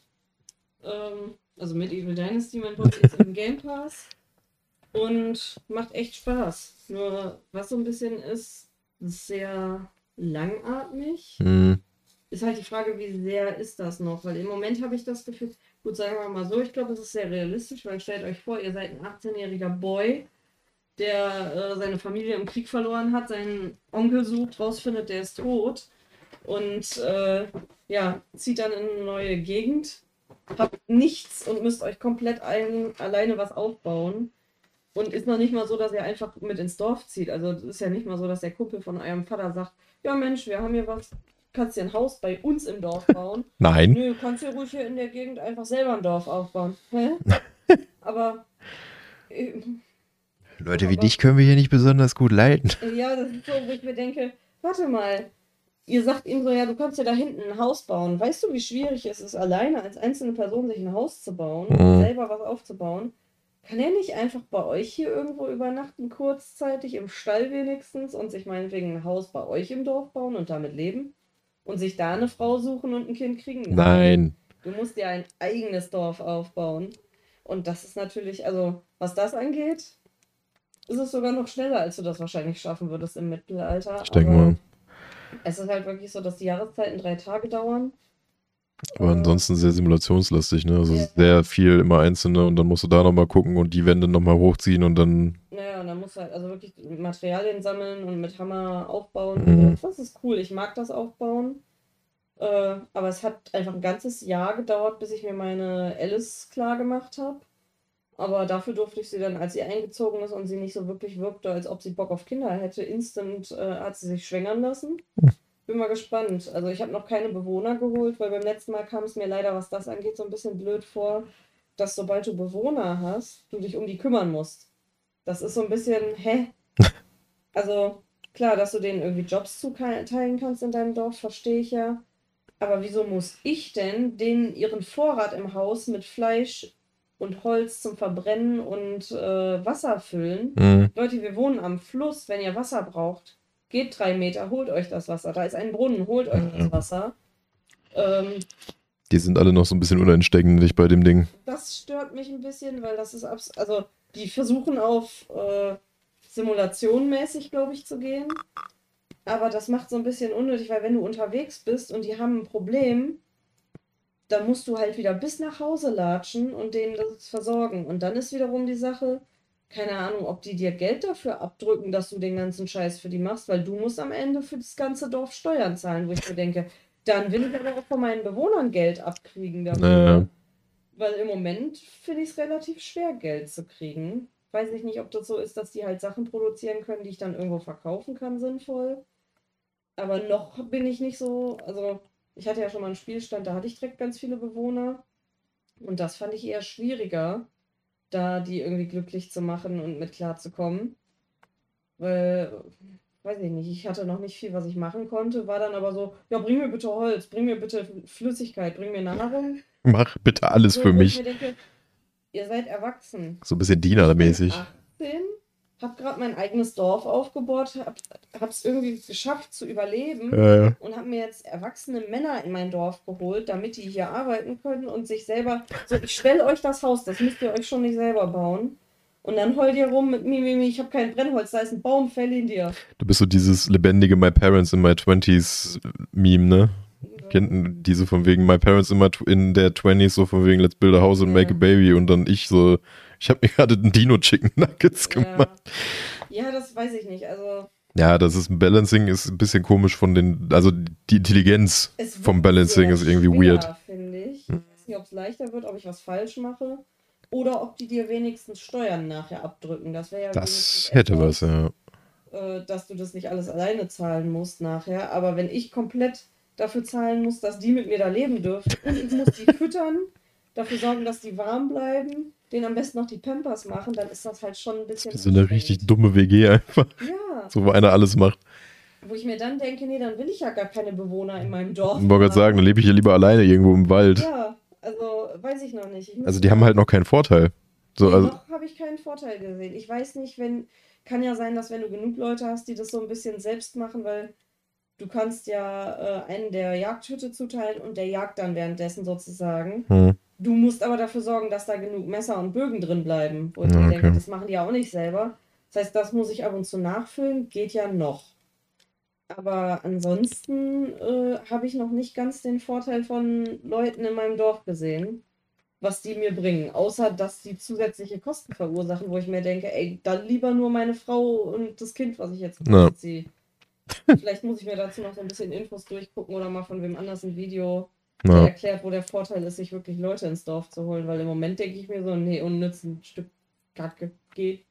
Ähm, also mit Evil Dynasty, mein Boss ist im Game Pass. Und macht echt Spaß. Nur was so ein bisschen ist, ist sehr langatmig. Hm, Ist halt die Frage, wie sehr ist das noch? Weil im Moment habe ich das Gefühl, gut, sagen wir mal so, ich glaube, es ist sehr realistisch, weil stellt euch vor, ihr seid ein 18-jähriger Boy, der äh, seine Familie im Krieg verloren hat, seinen Onkel sucht, rausfindet, der ist tot und äh, ja, zieht dann in eine neue Gegend, habt nichts und müsst euch komplett ein, alleine was aufbauen. Und ist noch nicht mal so, dass ihr einfach mit ins Dorf zieht. Also es ist ja nicht mal so, dass der Kumpel von eurem Vater sagt, ja Mensch, wir haben hier was, kannst dir ein Haus bei uns im Dorf bauen. Nein. Nö, kannst dir ruhig hier in der Gegend einfach selber ein Dorf aufbauen. Hä? Aber äh, Leute wie Aber- dich können wir hier nicht besonders gut leiten. ja, das ist so, wo ich mir denke, warte mal, ihr sagt ihm so, ja, du kannst dir da hinten ein Haus bauen. Weißt du, wie schwierig es ist, alleine als einzelne Person sich ein Haus zu bauen, Mhm. selber was aufzubauen? Kann er nicht einfach bei euch hier irgendwo übernachten, kurzzeitig im Stall wenigstens und sich meinetwegen ein Haus bei euch im Dorf bauen und damit leben? Und sich da eine Frau suchen und ein Kind kriegen? Nein. Du musst dir ein eigenes Dorf aufbauen. Und das ist natürlich, also was das angeht, ist es sogar noch schneller, als du das wahrscheinlich schaffen würdest im Mittelalter. Ich denke mal. Es ist halt wirklich so, dass die Jahreszeiten drei Tage dauern. Aber Äh, ansonsten sehr simulationslastig, ne? Also Ja. sehr viel immer einzelne und dann musst du da nochmal gucken und die Wände nochmal hochziehen und dann. Naja, und dann musst du halt also wirklich Materialien sammeln und mit Hammer aufbauen. Mhm. Und so. Das ist cool. Ich mag das aufbauen. Äh, aber es hat einfach ein ganzes Jahr gedauert, bis ich mir meine Alice klar gemacht habe. Aber dafür durfte ich sie dann, als sie eingezogen ist und sie nicht so wirklich wirkte, als ob sie Bock auf Kinder hätte, instant äh, hat sie sich schwängern lassen. Bin mal gespannt. Also ich habe noch keine Bewohner geholt, weil beim letzten Mal kam es mir leider, was das angeht, so ein bisschen blöd vor, dass sobald du Bewohner hast, du dich um die kümmern musst. Das ist so ein bisschen, hä? Also klar, dass du denen irgendwie Jobs zuteilen kannst in deinem Dorf, verstehe ich ja. Aber wieso muss ich denn denen ihren Vorrat im Haus mit Fleisch und Holz zum Verbrennen und äh, Wasser füllen? Mhm. Leute, wir wohnen am Fluss. Wenn ihr Wasser braucht, geht drei Meter, holt euch das Wasser. Da ist ein Brunnen, holt euch das Wasser. Ähm, Die sind alle noch so ein bisschen uneinständig bei dem Ding. das stört mich ein bisschen, weil das ist abs also die versuchen auf äh, simulationmäßig, glaube ich, zu gehen. Aber das macht so ein bisschen unnötig, weil wenn du unterwegs bist und die haben ein Problem, dann musst du halt wieder bis nach Hause latschen und denen das versorgen. Und dann ist wiederum die Sache, keine Ahnung, ob die dir Geld dafür abdrücken, dass du den ganzen Scheiß für die machst, weil du musst am Ende für das ganze Dorf Steuern zahlen, wo ich mir denke, dann will ich aber auch von meinen Bewohnern Geld abkriegen dafür. Naja. Weil im Moment finde ich es relativ schwer, Geld zu kriegen. Weiß ich nicht, ob das so ist, dass die halt Sachen produzieren können, die ich dann irgendwo verkaufen kann, sinnvoll. Aber noch bin ich nicht so. Also, ich hatte ja schon mal einen Spielstand, da hatte ich direkt ganz viele Bewohner. Und das fand ich eher schwieriger, da die irgendwie glücklich zu machen und mit klarzukommen. Weil, weiß ich nicht, ich hatte noch nicht viel, was ich machen konnte, war dann aber so, ja, bring mir bitte Holz, bring mir bitte Flüssigkeit, bring mir Nahrung. Mach bitte alles So, für mich. Denke, ihr seid erwachsen. So ein bisschen Dienermäßig. Ich bin 18, hab gerade mein eigenes Dorf aufgebaut, hab, hab's irgendwie geschafft zu überleben Ja, ja. und hab mir jetzt erwachsene Männer in mein Dorf geholt, damit die hier arbeiten können und sich selber. So, ich stelle euch das Haus, das müsst ihr euch schon nicht selber bauen. Und dann heult ihr rum mit Mimimi, ich habe kein Brennholz, da ist ein Baum, fäll ihn dir. Du bist so dieses lebendige My Parents in My 20s Meme, ne? Kennt diese von wegen My Parents tw in their 20s, so von wegen Let's build a house and make a baby und dann ich so, ich habe mir gerade einen Dino Chicken Nuggets gemacht. Ja. das weiß ich nicht. Also, Ja, das ist ein Balancing, ist ein bisschen komisch von den, also die Intelligenz vom Balancing ist irgendwie schwer, weird. Hm. finde ich. Ich weiß nicht, ob es leichter wird, ob ich was falsch mache. Oder ob die dir wenigstens Steuern nachher abdrücken. Das wäre ja Das hätte etwas, was, ja. äh, dass du das nicht alles alleine zahlen musst nachher. Aber wenn ich komplett dafür zahlen muss, dass die mit mir da leben dürfen und ich muss die füttern, dafür sorgen, dass die warm bleiben, denen am besten noch die Pampers machen, dann ist das halt schon ein bisschen. So eine richtig dumme WG einfach, Ja, so wo einer alles macht. wo ich mir dann denke, nee, dann will ich ja gar keine Bewohner in meinem Dorf. Ich wollte gerade sagen, dann lebe ich hier lieber alleine irgendwo im Wald. Ja, also weiß ich noch nicht. Ich Also die haben halt noch keinen Vorteil. So, Nee, also, noch habe ich keinen Vorteil gesehen. Ich weiß nicht, wenn. Kann ja sein, dass wenn du genug Leute hast, die das so ein bisschen selbst machen, weil du kannst ja äh, einen der Jagdhütte zuteilen und der jagt dann währenddessen sozusagen. hm. Du musst aber dafür sorgen, dass da genug Messer und Bögen drin bleiben. Wo ich Ja, mir okay. denke, das machen die auch nicht selber. Das heißt, das muss ich ab und zu nachfüllen, geht ja noch. Aber ansonsten äh, habe ich noch nicht ganz den Vorteil von Leuten in meinem Dorf gesehen, was die mir bringen. Außer, dass die zusätzliche Kosten verursachen, wo ich mir denke, ey, dann lieber nur meine Frau und das Kind, was ich jetzt Ja. ziehe. Vielleicht muss ich mir dazu noch so ein bisschen Infos durchgucken oder mal von wem anders ein Video Ja. erklärt, wo der Vorteil ist, sich wirklich Leute ins Dorf zu holen, weil im Moment denke ich mir so, nee, unnütz ein Stück Kacke geht.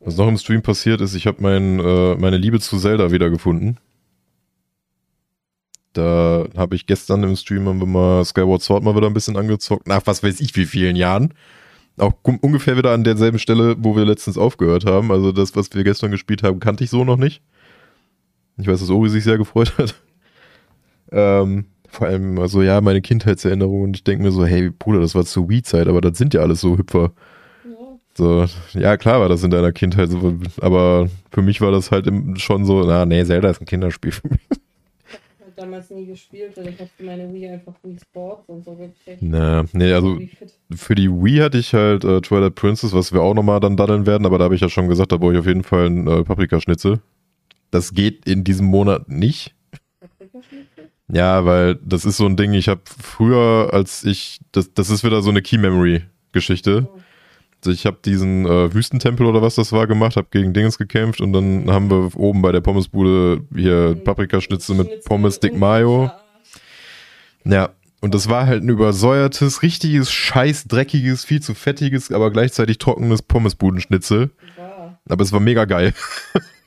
Was noch im Stream passiert ist, ich habe mein, äh, meine Liebe zu Zelda wiedergefunden. Da habe ich gestern im Stream haben wir mal Skyward Sword mal wieder ein bisschen angezockt. Nach was weiß ich wie vielen Jahren. Auch ungefähr wieder an derselben Stelle, wo wir letztens aufgehört haben. Also das, was wir gestern gespielt haben, kannte ich so noch nicht. Ich weiß, dass Ori sich sehr gefreut hat. Ähm, vor allem, also ja, meine Kindheitserinnerungen. Und ich denke mir so, hey, Bruder, das war zur Wii-Zeit, aber das sind ja alles so Hüpfer. Ja, So, ja, klar war das in deiner Kindheit so, aber für mich war das halt schon so, na, nee, Zelda ist ein Kinderspiel für mich. ich habe damals nie gespielt, weil ich habe für meine Wii einfach Wii Sports und so gekriegt. Na, nee, also für die Wii hatte ich halt äh, Twilight Princess, was wir auch nochmal dann daddeln werden, aber da habe ich ja schon gesagt, da brauche ich auf jeden Fall einen äh, Paprikaschnitzel. Das geht in diesem Monat nicht. Ja, weil das ist so ein Ding, ich habe früher, als ich, das, das ist wieder so eine Key-Memory-Geschichte. Also ich habe diesen äh, Wüstentempel oder was das war gemacht, habe gegen Dingens gekämpft und dann haben wir oben bei der Pommesbude hier Paprikaschnitzel mit Pommes Dick Mayo. Ja, und das war halt ein übersäuertes, richtiges, scheiß, dreckiges, viel zu fettiges, aber gleichzeitig trockenes Pommesbudenschnitzel. Aber es war mega geil.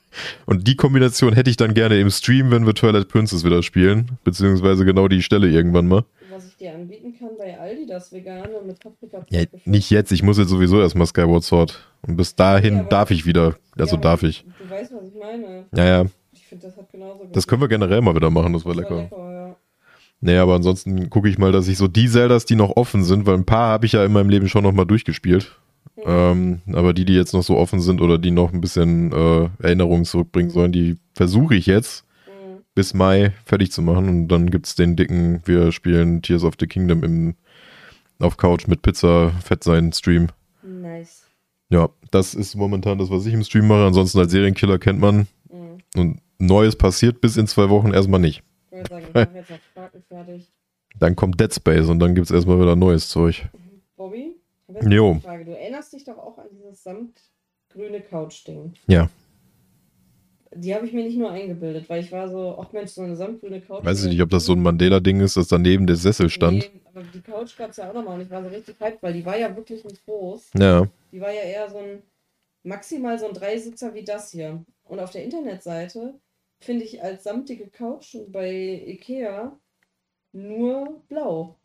Und die Kombination hätte ich dann gerne im Stream, wenn wir Twilight Princess wieder spielen. Beziehungsweise genau die Stelle irgendwann mal. Was ich dir anbieten kann bei Aldi, das vegane mit Paprika. Ja, nicht jetzt, ich muss jetzt sowieso erstmal Skyward Sword. Und bis dahin Ja, darf ich wieder. Also Ja, darf ich. Du weißt, was ich meine. Ja, ja. Ich finde, das hat genauso Das können wir generell mal wieder machen, das war Das lecker. ja. Nee, aber ansonsten gucke ich mal, dass ich so die Zeldas, die noch offen sind, weil ein paar habe ich ja in meinem Leben schon nochmal durchgespielt. Mhm. Ähm, aber die, die jetzt noch so offen sind oder die noch ein bisschen äh, Erinnerungen zurückbringen sollen, die versuche ich jetzt Mhm. bis Mai fertig zu machen. Und dann gibt's den dicken, wir spielen Tears of the Kingdom im, auf Couch mit Pizza, Fett sein Stream. Nice. Ja, das ist momentan das, was ich im Stream mache. Ansonsten als Serienkiller kennt man. Mhm. Und Neues passiert bis in zwei Wochen erstmal nicht. Ich würde sagen, ich mache jetzt noch Spaten fertig. Dann kommt Dead Space und dann gibt's erstmal wieder neues Zeug. Bobby, habe jetzt Jo. Frage. Du erinnerst dich doch auch an dieses samtgrüne Couch-Ding. Ja. Die habe ich mir nicht nur eingebildet, weil ich war so, ach Mensch, so eine samtgrüne Couch. Weiß ich nicht, ob das so ein Mandela-Ding ist, das daneben der Sessel stand. Nee, aber die Couch gab es ja auch nochmal und ich war so richtig hyped, weil die war ja wirklich nicht groß. Ja. Die war ja eher so ein, maximal so ein Dreisitzer wie das hier. Und auf der Internetseite finde ich als samtige Couchen bei Ikea nur blau.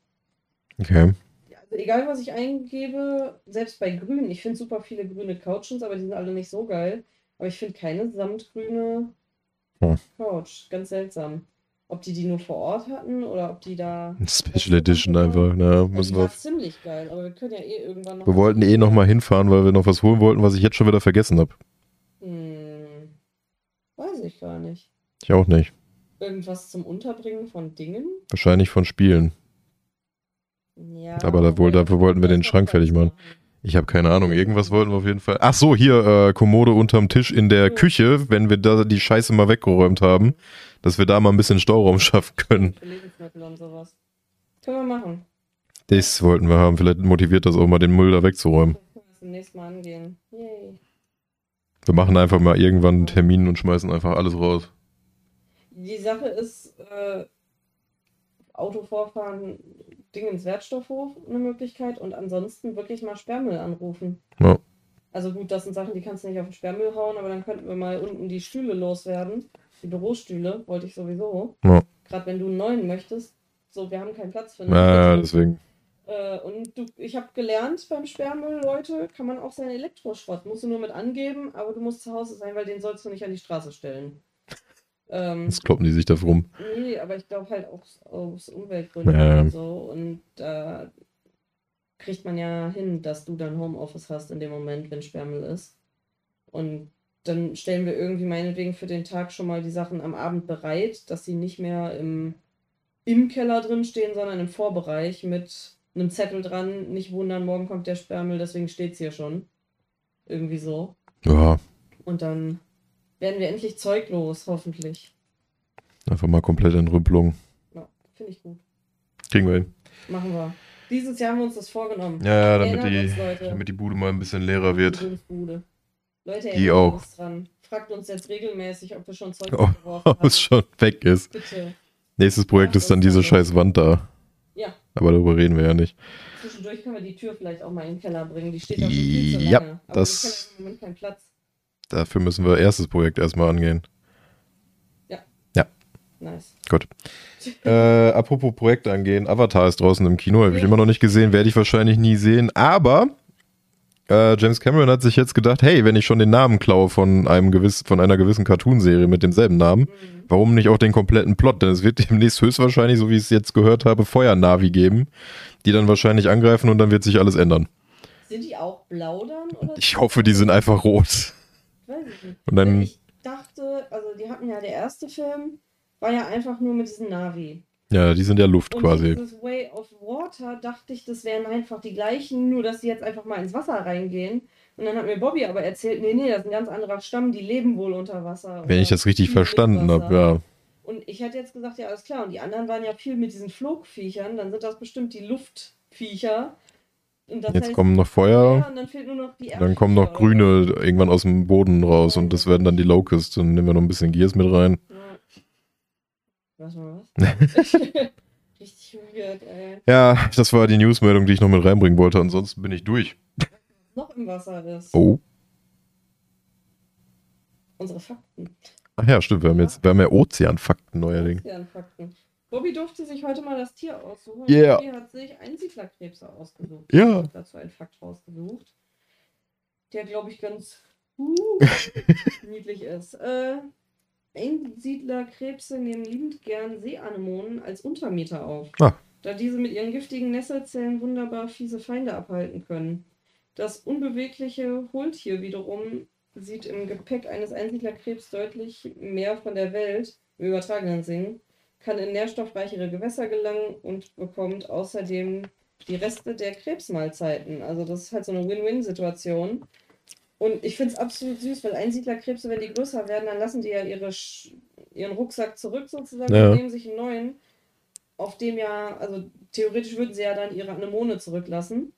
Okay. Also egal, was ich eingebe, selbst bei grün, ich finde super viele grüne Couchens, aber die sind alle nicht so geil. Aber ich finde keine samtgrüne Hm. Couch. Ganz seltsam. Ob die die nur vor Ort hatten oder ob die da... Special Edition einfach. Na, Also müssen wir. ziemlich geil, aber wir können ja eh irgendwann noch... Wir wollten eh nochmal hinfahren, weil wir noch was holen wollten, was ich jetzt schon wieder vergessen habe. Hm, weiß ich gar nicht. Ich auch nicht. Irgendwas zum Unterbringen von Dingen? Wahrscheinlich von Spielen. Ja. Aber da wohl- dafür wollten wir den Schrank fertig machen. Ich habe keine Ahnung. Irgendwas wollten wir auf jeden Fall. Ach so, hier äh, Kommode unterm Tisch in der. Küche, wenn wir da die Scheiße mal weggeräumt haben, dass wir da mal ein bisschen Stauraum schaffen können. Lebensmittel und sowas. Können wir machen. Das wollten wir haben. Vielleicht motiviert das auch mal, den Müll da wegzuräumen. Das demnächst mal angehen. Yay. Wir machen einfach mal irgendwann einen Termin und schmeißen einfach alles raus. Die Sache ist, äh, Autovorfahren, Ding ins Wertstoffhof eine Möglichkeit und ansonsten wirklich mal Sperrmüll anrufen. Ja. Also gut, das sind Sachen, die kannst du nicht auf den Sperrmüll hauen, aber dann könnten wir mal unten die Stühle loswerden. Die Bürostühle wollte ich sowieso. Ja. Gerade wenn du einen neuen möchtest. So, wir haben keinen Platz für einen. Ja, deswegen. Äh, und du, ich habe gelernt beim Sperrmüll, Leute, kann man auch seinen Elektroschrott, musst du nur mit angeben, aber du musst zu Hause sein, weil den sollst du nicht an die Straße stellen. Ähm, Jetzt kloppen die sich da rum. nee, aber ich glaube halt auch aus Umweltgründen Ja. und so. Und da kriegt man ja hin, dass du dann Homeoffice hast in dem Moment, wenn Sperrmüll ist. Und dann stellen wir irgendwie meinetwegen für den Tag schon mal die Sachen am Abend bereit, dass sie nicht mehr im, im Keller drin stehen, sondern im Vorbereich mit einem Zettel dran. Nicht wundern, morgen kommt der Sperrmüll, deswegen steht es hier schon. Irgendwie so. Ja, Und dann werden wir endlich zeuglos, hoffentlich. einfach mal komplett Entrümpelung. Ja, finde ich gut. Kriegen wir hin. Machen wir. Dieses Jahr haben wir uns das vorgenommen. Ja, ja, damit die, uns, damit die Bude mal ein bisschen leerer wird. Die Bude. Leute, Die auch. uns dran. Fragt uns jetzt regelmäßig, ob wir schon Zeug Oh, geworfen Ob haben. es schon weg ist. Bitte. Nächstes Projekt Ach, ist dann diese ja scheiß Wand da. Ja, Aber darüber reden wir ja nicht. zwischendurch können wir die Tür vielleicht auch mal in den Keller bringen. Die steht da schon viel zu Ja, lange. Aber das- im Keller im Moment kein Platz. Dafür müssen wir erstes Projekt erstmal angehen. Nice. Gut. Äh, apropos Projekt angehen, Avatar ist draußen im Kino, habe ich Ja. immer noch nicht gesehen, werde ich wahrscheinlich nie sehen, aber äh, James Cameron hat sich jetzt gedacht, hey, wenn ich schon den Namen klaue von einem gewiss, von einer gewissen Cartoonserie mit demselben Namen, Mhm. warum nicht auch den kompletten Plot? Denn es wird demnächst höchstwahrscheinlich, so wie ich es jetzt gehört habe, Feuernavi geben, die dann wahrscheinlich angreifen und dann wird sich alles ändern. Sind die auch blau dann? Ich hoffe, die sind einfach rot. Weiß ich nicht. Und dann, ich dachte, also die hatten ja, der erste Film war ja einfach nur mit diesem Navi. ja, die sind ja Luft Und quasi. dieses Way of Water dachte ich, das wären einfach die gleichen, nur dass sie jetzt einfach mal ins Wasser reingehen. Und dann hat mir Bobby aber erzählt, nee, nee, das ist ein ganz anderer Stamm, die leben wohl unter Wasser. Wenn ich das richtig verstanden habe, ja. Und ich hätte jetzt gesagt, ja, alles klar. Und die anderen waren ja viel mit diesen Flugviechern, dann sind das bestimmt die Luftviecher. Jetzt heißt, kommen noch Feuer, und dann fehlt nur noch die dann kommen noch grüne irgendwann aus dem Boden raus und das werden dann die Locusts. Dann nehmen wir noch ein bisschen Gears mit rein. Was mal was? Richtig weird, ey. Ja, das war die Newsmeldung, die ich noch mit reinbringen wollte. Ansonsten bin ich durch. Noch im Wasser ist. Oh. Unsere Fakten. Ach ja, stimmt. Wir haben jetzt wir haben ja Ozeanfakten neuerdings. Fakten. Bobby durfte sich heute mal das Tier aussuchen. Yeah. Bobby hat sich Einsiedlerkrebse ausgesucht. Ja. Habe dazu einen Fakt rausgesucht. Der, glaube ich, ganz uh, niedlich ist. Äh, Einsiedlerkrebse nehmen liebend gern Seeanemonen als Untermieter auf. Ah. Da diese mit ihren giftigen Nesselzellen wunderbar fiese Feinde abhalten können. Das unbewegliche Hohltier wiederum sieht im Gepäck eines Einsiedlerkrebs deutlich mehr von der Welt, im übertragenen Sinn, kann in nährstoffreichere Gewässer gelangen und bekommt außerdem die Reste der Krebsmahlzeiten. Also das ist halt so eine Win-Win-Situation. Und ich finde es absolut süß, weil Einsiedlerkrebse, wenn die größer werden, dann lassen die ja ihre, ihren Rucksack zurück sozusagen Ja. und nehmen sich einen neuen, auf dem ja, also theoretisch würden sie ja dann ihre Anemone zurücklassen.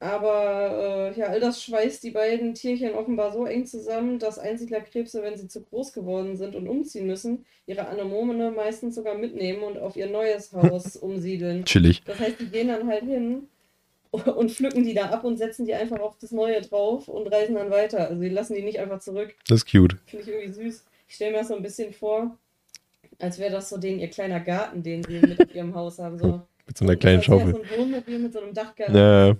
Aber äh, ja, all das schweißt die beiden Tierchen offenbar so eng zusammen, dass Einsiedlerkrebse, wenn sie zu groß geworden sind und umziehen müssen, ihre Anemone meistens sogar mitnehmen und auf ihr neues Haus umsiedeln. Chillig. Das heißt, die gehen dann halt hin und pflücken die da ab und setzen die einfach auf das Neue drauf und reisen dann weiter. Also die lassen die nicht einfach zurück. Das ist cute. Finde ich irgendwie süß. Ich stelle mir das so ein bisschen vor, als wäre das so den ihr kleiner Garten, den sie mit auf ihrem Haus haben. So, Mit so einer kleinen Schaufel. So ein Wohnmobil mit so einem Dachgarten. Ja.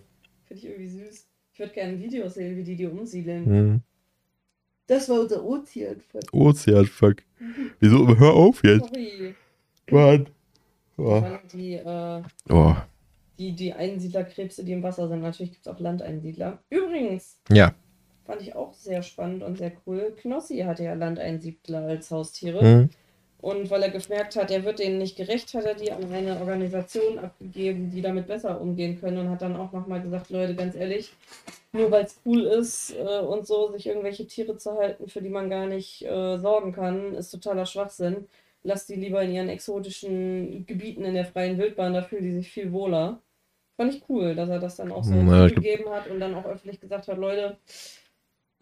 Finde ich irgendwie süß. Ich würde gerne Videos sehen, wie die die umsiedeln. Hm. Das war unser Ozean. Ozeanfuck. Wieso? Hör auf jetzt. Sorry. Mann. Oh. die, äh, oh. die, die Einsiedlerkrebse, die im Wasser sind. Natürlich gibt es auch Landeinsiedler. Übrigens, Ja. fand ich auch sehr spannend und sehr cool. Knossi hatte ja Landeinsiedler als Haustiere. Hm. Und weil er gemerkt hat, er wird denen nicht gerecht, hat er die an eine Organisation abgegeben, die damit besser umgehen können und hat dann auch nochmal gesagt, Leute, ganz ehrlich, nur weil es cool ist äh, und so, sich irgendwelche Tiere zu halten, für die man gar nicht äh, sorgen kann, ist totaler Schwachsinn. Lasst die lieber in ihren exotischen Gebieten in der freien Wildbahn, da fühlen die sich viel wohler. Fand ich cool, dass er das dann auch so Na, ich glaub- zugegeben hat und dann auch öffentlich gesagt hat, Leute,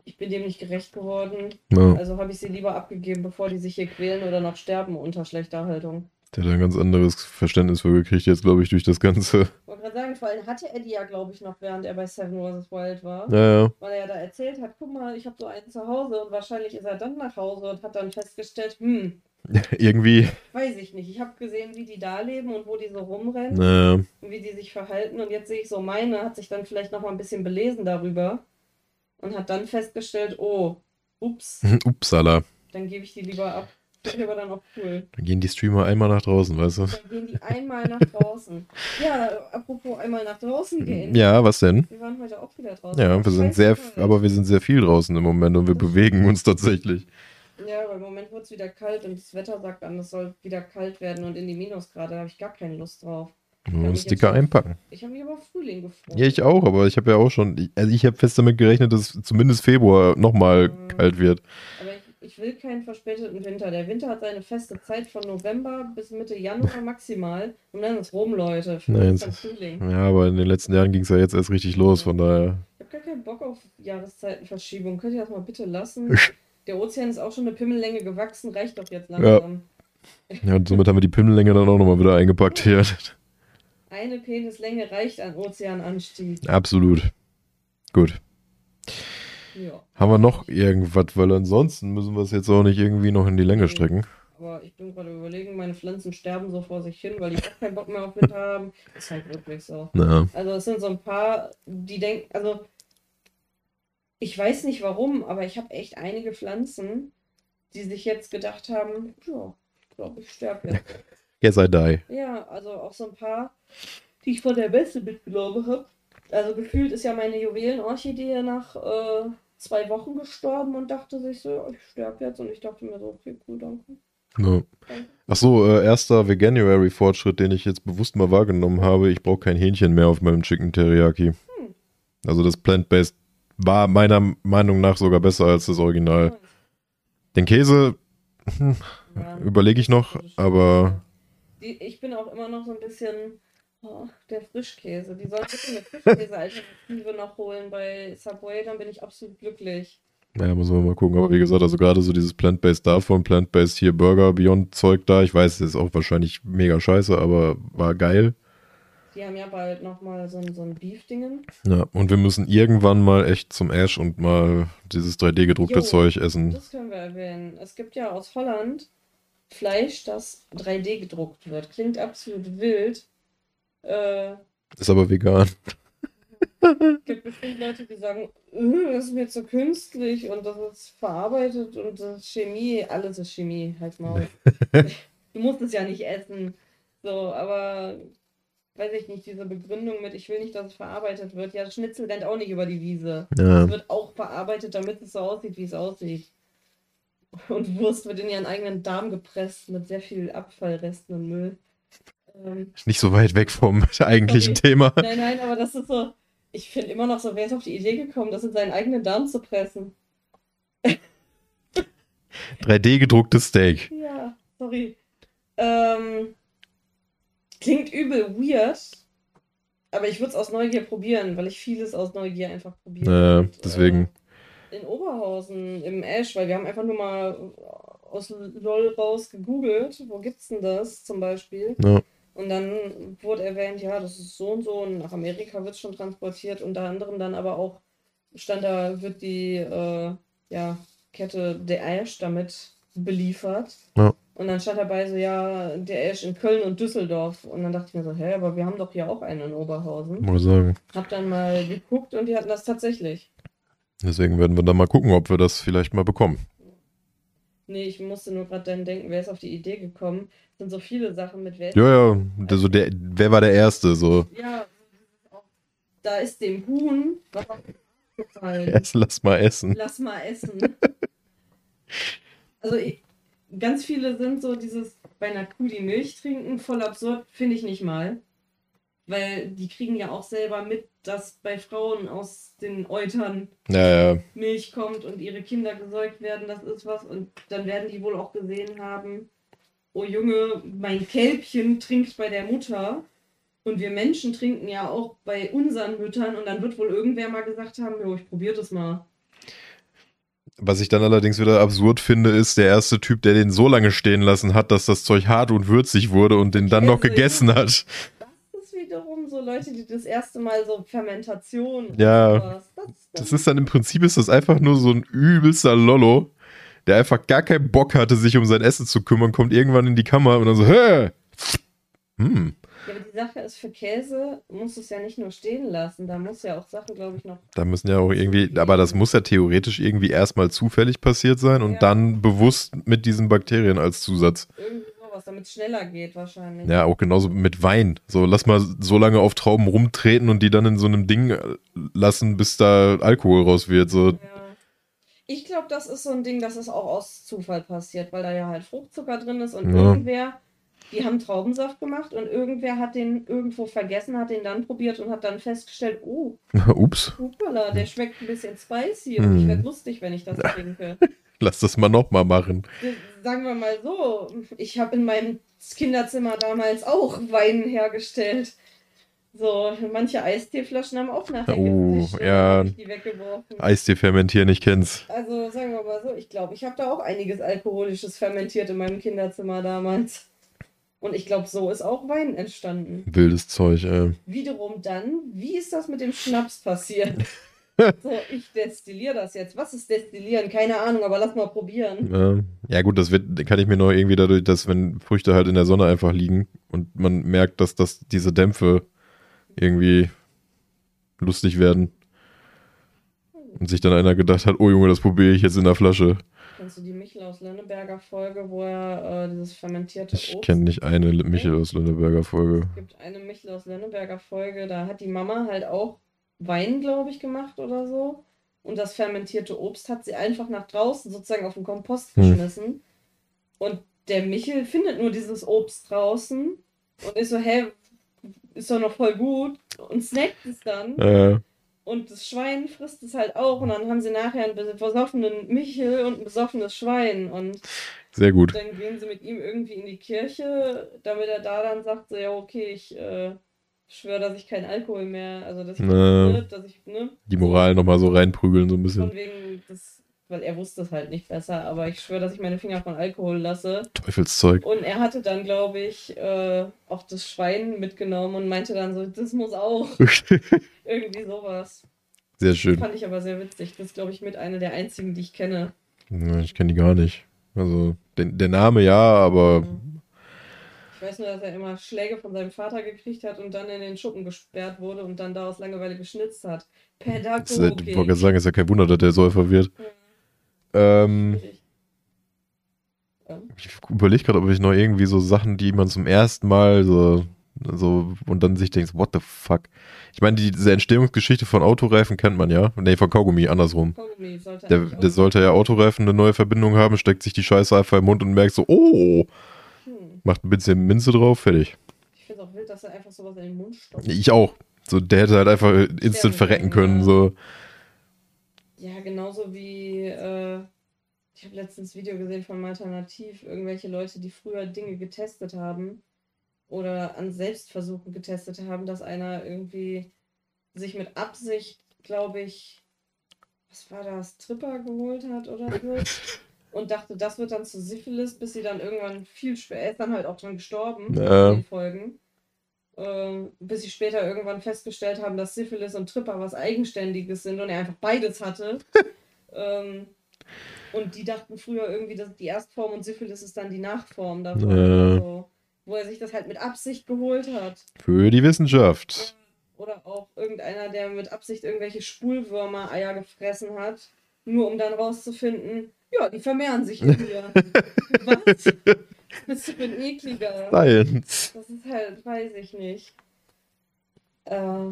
ich bin dem nicht gerecht geworden. Ja. Also habe ich sie lieber abgegeben, bevor die sich hier quälen oder noch sterben unter schlechter Haltung. Der hat ein ganz anderes Verständnis für gekriegt, jetzt glaube ich, durch das Ganze. Ich wollte gerade sagen, vor allem hatte er die ja, glaube ich, noch während er bei Seven vs. Wild war. Ja, ja. Weil er ja da erzählt hat, guck mal, ich habe so einen zu Hause und wahrscheinlich ist er dann nach Hause und hat dann festgestellt, hm, Irgendwie. weiß ich nicht. Ich habe gesehen, wie die da leben und wo die so rumrennen Naja. und wie die sich verhalten. Und jetzt sehe ich so meine, hat sich dann vielleicht noch mal ein bisschen belesen darüber und hat dann festgestellt, oh, ups, Upsala. dann gebe ich die lieber ab. Ich aber dann auch cool. Dann gehen die Streamer einmal nach draußen, weißt du? Dann gehen die einmal nach draußen. Ja, apropos einmal nach draußen gehen. Ja, was denn? Wir waren heute auch wieder draußen. Ja, wir sind sehr, aber wir sind sehr viel draußen im Moment und wir bewegen uns tatsächlich. Ja, aber im Moment wird es wieder kalt und das Wetter sagt an, es soll wieder kalt werden und in die Minusgrade. Da habe ich gar keine Lust drauf. Ja, muss mich jetzt dicker einpacken. Ich habe mich aber auf Frühling gefreut. Ja, ich auch, aber ich habe ja auch schon, also ich habe fest damit gerechnet, dass zumindest Februar nochmal Mhm. kalt wird. Aber ich, ich will keinen verspäteten Winter. Der Winter hat seine feste Zeit von November bis Mitte Januar maximal. Und dann ist rum, Leute. Für Nein, uns ist- Frühling. Ja, aber in den letzten Jahren ging es ja jetzt erst richtig los, von daher. Ich habe gar keinen Bock auf Jahreszeitenverschiebung. Könnt ihr das mal bitte lassen? Der Ozean ist auch schon eine Pimmellänge gewachsen, reicht doch jetzt langsam. Ja, und somit haben wir die Pimmellänge dann auch nochmal wieder eingepackt hier. Eine Penislänge reicht an Ozeananstieg. Absolut. Gut. Ja. Haben wir noch irgendwas, weil ansonsten müssen wir es jetzt auch nicht irgendwie noch in die Länge strecken. Aber ich bin gerade überlegen, meine Pflanzen sterben so vor sich hin, weil die auch keinen Bock mehr auf Winter haben. Ist halt wirklich so. Na, Also es sind so ein paar, die denken, also ich weiß nicht warum, aber ich habe echt einige Pflanzen, die sich jetzt gedacht haben, ja, ich glaube, ich sterbe jetzt. Guess I die. Ja, also auch so ein paar, die ich von der Beste mitgenommen habe. Also gefühlt ist ja meine Juwelenorchidee nach äh, zwei Wochen gestorben und dachte sich so, ich sterbe jetzt. Und ich dachte mir so, okay, cool, danke. Ja. Ach so, äh, erster Veganuary-Fortschritt, den ich jetzt bewusst mal wahrgenommen habe. Ich brauche kein Hähnchen mehr auf meinem Chicken Teriyaki. Hm. Also das Plant-Based war meiner Meinung nach sogar besser als das Original. Den Käse hm, Ja. überlege ich noch, aber Die, ich bin auch immer noch so ein bisschen oh, der Frischkäse. Die sollen bitte eine Frischkäse-Alternative noch holen bei Subway, dann bin ich absolut glücklich. naja, muss man mal gucken. Aber wie gesagt, also gerade so dieses Plant-Based davon, Plant-Based hier Burger, Beyond-Zeug da. Ich weiß, das ist auch wahrscheinlich mega scheiße, aber war geil. Die haben ja bald nochmal so ein, so ein Beef-Dingen. Ja, und wir müssen irgendwann mal echt zum Ash und mal dieses 3D-gedruckte Jo. Zeug essen. Das können wir erwähnen. Es gibt ja aus Holland Fleisch, das 3D gedruckt wird. Klingt absolut wild. Äh, Ist aber vegan. gibt bestimmt Leute, die sagen, "Äh, das ist mir zu künstlich und das ist verarbeitet und das ist Chemie. Alles ist Chemie, halt mal. du musst es ja nicht essen. So, aber weiß ich nicht, diese Begründung mit, ich will nicht, dass es verarbeitet wird. Ja, Schnitzel rennt auch nicht über die Wiese. Ja, Es wird auch verarbeitet, damit es so aussieht, wie es aussieht. Und Wurst wird in ihren eigenen Darm gepresst mit sehr viel Abfallresten und Müll. Ähm, nicht so weit weg vom eigentlichen Sorry. Thema. nein, nein, aber das ist so. Ich finde immer noch so, wer ist auf die Idee gekommen, das in seinen eigenen Darm zu pressen? 3D-gedrucktes Steak. Ja, sorry. Ähm, klingt übel weird, aber ich würde es aus Neugier probieren, weil ich vieles aus Neugier einfach probiere. Und, deswegen. Äh, in Oberhausen im Ash, weil wir haben einfach nur mal aus LOL raus gegoogelt, wo gibt's denn das zum Beispiel? Ja. Und dann wurde erwähnt, ja, das ist so und so und nach Amerika wird es schon transportiert, unter anderem dann aber auch stand da, wird die äh, ja, Kette der Ash damit beliefert. Ja. Und dann stand dabei so, ja, der Ash in Köln und Düsseldorf. Und dann dachte ich mir so, hä, aber wir haben doch hier auch einen in Oberhausen. Mal sagen. Hab dann mal geguckt und die hatten das tatsächlich. Deswegen werden wir dann mal gucken, ob wir das vielleicht mal bekommen. Nee, ich musste nur gerade dann denken, wer ist auf die Idee gekommen? Es sind so viele Sachen mit wer. Ja, ja. Also der, wer war der Erste? So, Ja, da ist dem Huhn was auf gefallen. erst lass mal essen. Lass mal essen. Also ich, ganz viele sind so dieses bei einer Kuh die Milch trinken, voll absurd, finde ich nicht mal. Weil die kriegen ja auch selber mit, dass bei Frauen aus den Eutern Ja, ja. Milch kommt und ihre Kinder gesäugt werden, das ist was. Und dann werden die wohl auch gesehen haben, oh Junge, mein Kälbchen trinkt bei der Mutter. Und wir Menschen trinken ja auch bei unseren Müttern. Und dann wird wohl irgendwer mal gesagt haben, jo, ich probiere das mal. Was ich dann allerdings wieder absurd finde, ist der erste Typ, der den so lange stehen lassen hat, dass das Zeug hart und würzig wurde und den dann noch gegessen hat. So Leute, die das erste Mal so Fermentation Ja. Das, Das ist dann im Prinzip ist das einfach nur so ein übelster Lollo, der einfach gar keinen Bock hatte, sich um sein Essen zu kümmern, kommt irgendwann in die Kammer und dann so, hä? Hm. Ja, aber die Sache ist, für Käse musst du es ja nicht nur stehen lassen. Da muss ja auch Sachen, glaube ich, noch. Da müssen ja auch irgendwie, aber das muss ja theoretisch irgendwie erstmal zufällig passiert sein und Ja. dann bewusst mit diesen Bakterien als Zusatz. Irgendwie sowas, damit es schneller geht, wahrscheinlich. Ja, auch genauso mit Wein. So, lass mal so lange auf Trauben rumtreten und die dann in so einem Ding äh, lassen, bis da Alkohol raus wird. So, Ja. Ich glaube, das ist so ein Ding, das ist auch aus Zufall passiert, weil da ja halt Fruchtzucker drin ist und Ja. irgendwer, die haben Traubensaft gemacht und irgendwer hat den irgendwo vergessen, hat den dann probiert und hat dann festgestellt, oh, ups, hoppala, der schmeckt ein bisschen spicy und Hm. ich werde lustig, wenn ich das trinke. Lass das mal nochmal machen. Sagen wir mal so, ich habe in meinem Kinderzimmer damals auch Wein hergestellt. So, manche Eisteeflaschen haben auch nachher Oh, ja. die weggeworfen. Eistee fermentieren, ich kenn's. Also sagen wir mal so, ich glaube, ich habe da auch einiges Alkoholisches fermentiert in meinem Kinderzimmer damals. Und ich glaube, so ist auch Wein entstanden. Wildes Zeug, ey. Wiederum dann, wie ist das mit dem Schnaps passiert? so, ich destilliere das jetzt. Was ist destillieren? Keine Ahnung, aber lass mal probieren. Ja. ja, gut, das wird, kann ich mir noch irgendwie dadurch, dass wenn Früchte halt in der Sonne einfach liegen und man merkt, dass das diese Dämpfe irgendwie lustig werden und sich dann einer gedacht hat, oh Junge, das probiere ich jetzt in der Flasche. Kennst du die Michel aus Lönneberger Folge, wo er äh, dieses fermentierte Ich Obst kenne nicht eine Michel aus Lönneberger Folge. Es gibt eine Michel aus Lönneberger Folge, da hat die Mama halt auch Wein, glaube ich, gemacht oder so. Und das fermentierte Obst hat sie einfach nach draußen sozusagen auf den Kompost Hm. geschmissen. Und der Michel findet nur dieses Obst draußen und ist so, hä, ist doch noch voll gut und snackt es dann. Äh, Und das Schwein frisst es halt auch. Und dann haben sie nachher einen besoffenen Michel und ein besoffenes Schwein. Und sehr gut. dann gehen sie mit ihm irgendwie in die Kirche, damit er da dann sagt, so, ja, okay, ich äh, schwöre, dass ich keinen Alkohol mehr, also dass ich, ne, dass ich, ne, Die Moral nochmal so reinprügeln, so ein von bisschen. wegen, das, weil er wusste es halt nicht besser, aber ich schwöre, dass ich meine Finger von Alkohol lasse. Teufelszeug. Und er hatte dann, glaube ich, äh, auch das Schwein mitgenommen und meinte dann so, das muss auch. Irgendwie sowas. Sehr schön. Fand ich aber sehr witzig. Das ist, glaube ich, mit einer der einzigen, die ich kenne. Ich kenne die gar nicht. Also, den, der Name ja, aber Ich weiß nur, dass er immer Schläge von seinem Vater gekriegt hat und dann in den Schuppen gesperrt wurde und dann daraus Langeweile geschnitzt hat. äh, ich wollte Pädagogik. sagen, ist ja kein Wunder, dass der Säufer wird. Ja, Ähm. Ja. ich überlege gerade, ob ich noch irgendwie so Sachen, die man zum ersten Mal so, so und dann sich denkt, what the fuck. Ich meine, die- diese Entstehungsgeschichte von Autoreifen kennt man ja. Nee, von Kaugummi, andersrum. Kaugummi sollte Der, der sollte ja Autoreifen eine neue Verbindung haben, steckt sich die Scheiße einfach im Mund und merkt so, oh. Macht ein bisschen Minze drauf, fertig. Ich finde es auch wild, dass er einfach sowas in den Mund stopft. Ich auch. So, der hätte halt einfach instant verrecken können. So. Ja, genauso wie, äh, ich habe letztens Video gesehen von Alternativ, irgendwelche Leute, die früher Dinge getestet haben oder an Selbstversuchen getestet haben, dass einer irgendwie sich mit Absicht, glaube ich, was war das, Tripper geholt hat oder so und dachte, das wird dann zu Syphilis, bis sie dann irgendwann viel später, er ist dann halt auch dran gestorben Ja. in den Folgen. Ähm, bis sie später irgendwann festgestellt haben, dass Syphilis und Tripper was Eigenständiges sind und er einfach beides hatte. ähm, und die dachten früher irgendwie, dass die Erstform und Syphilis ist dann die Nachform davon. Ja. oder so. Wo er sich das halt mit Absicht geholt hat. Für die Wissenschaft. Oder auch irgendeiner, der mit Absicht irgendwelche Spulwürmer-Eier gefressen hat, nur um dann rauszufinden, ja, die vermehren sich in mir. Was? Bist du ein ekliger? Science. Das ist halt, weiß ich nicht. Äh,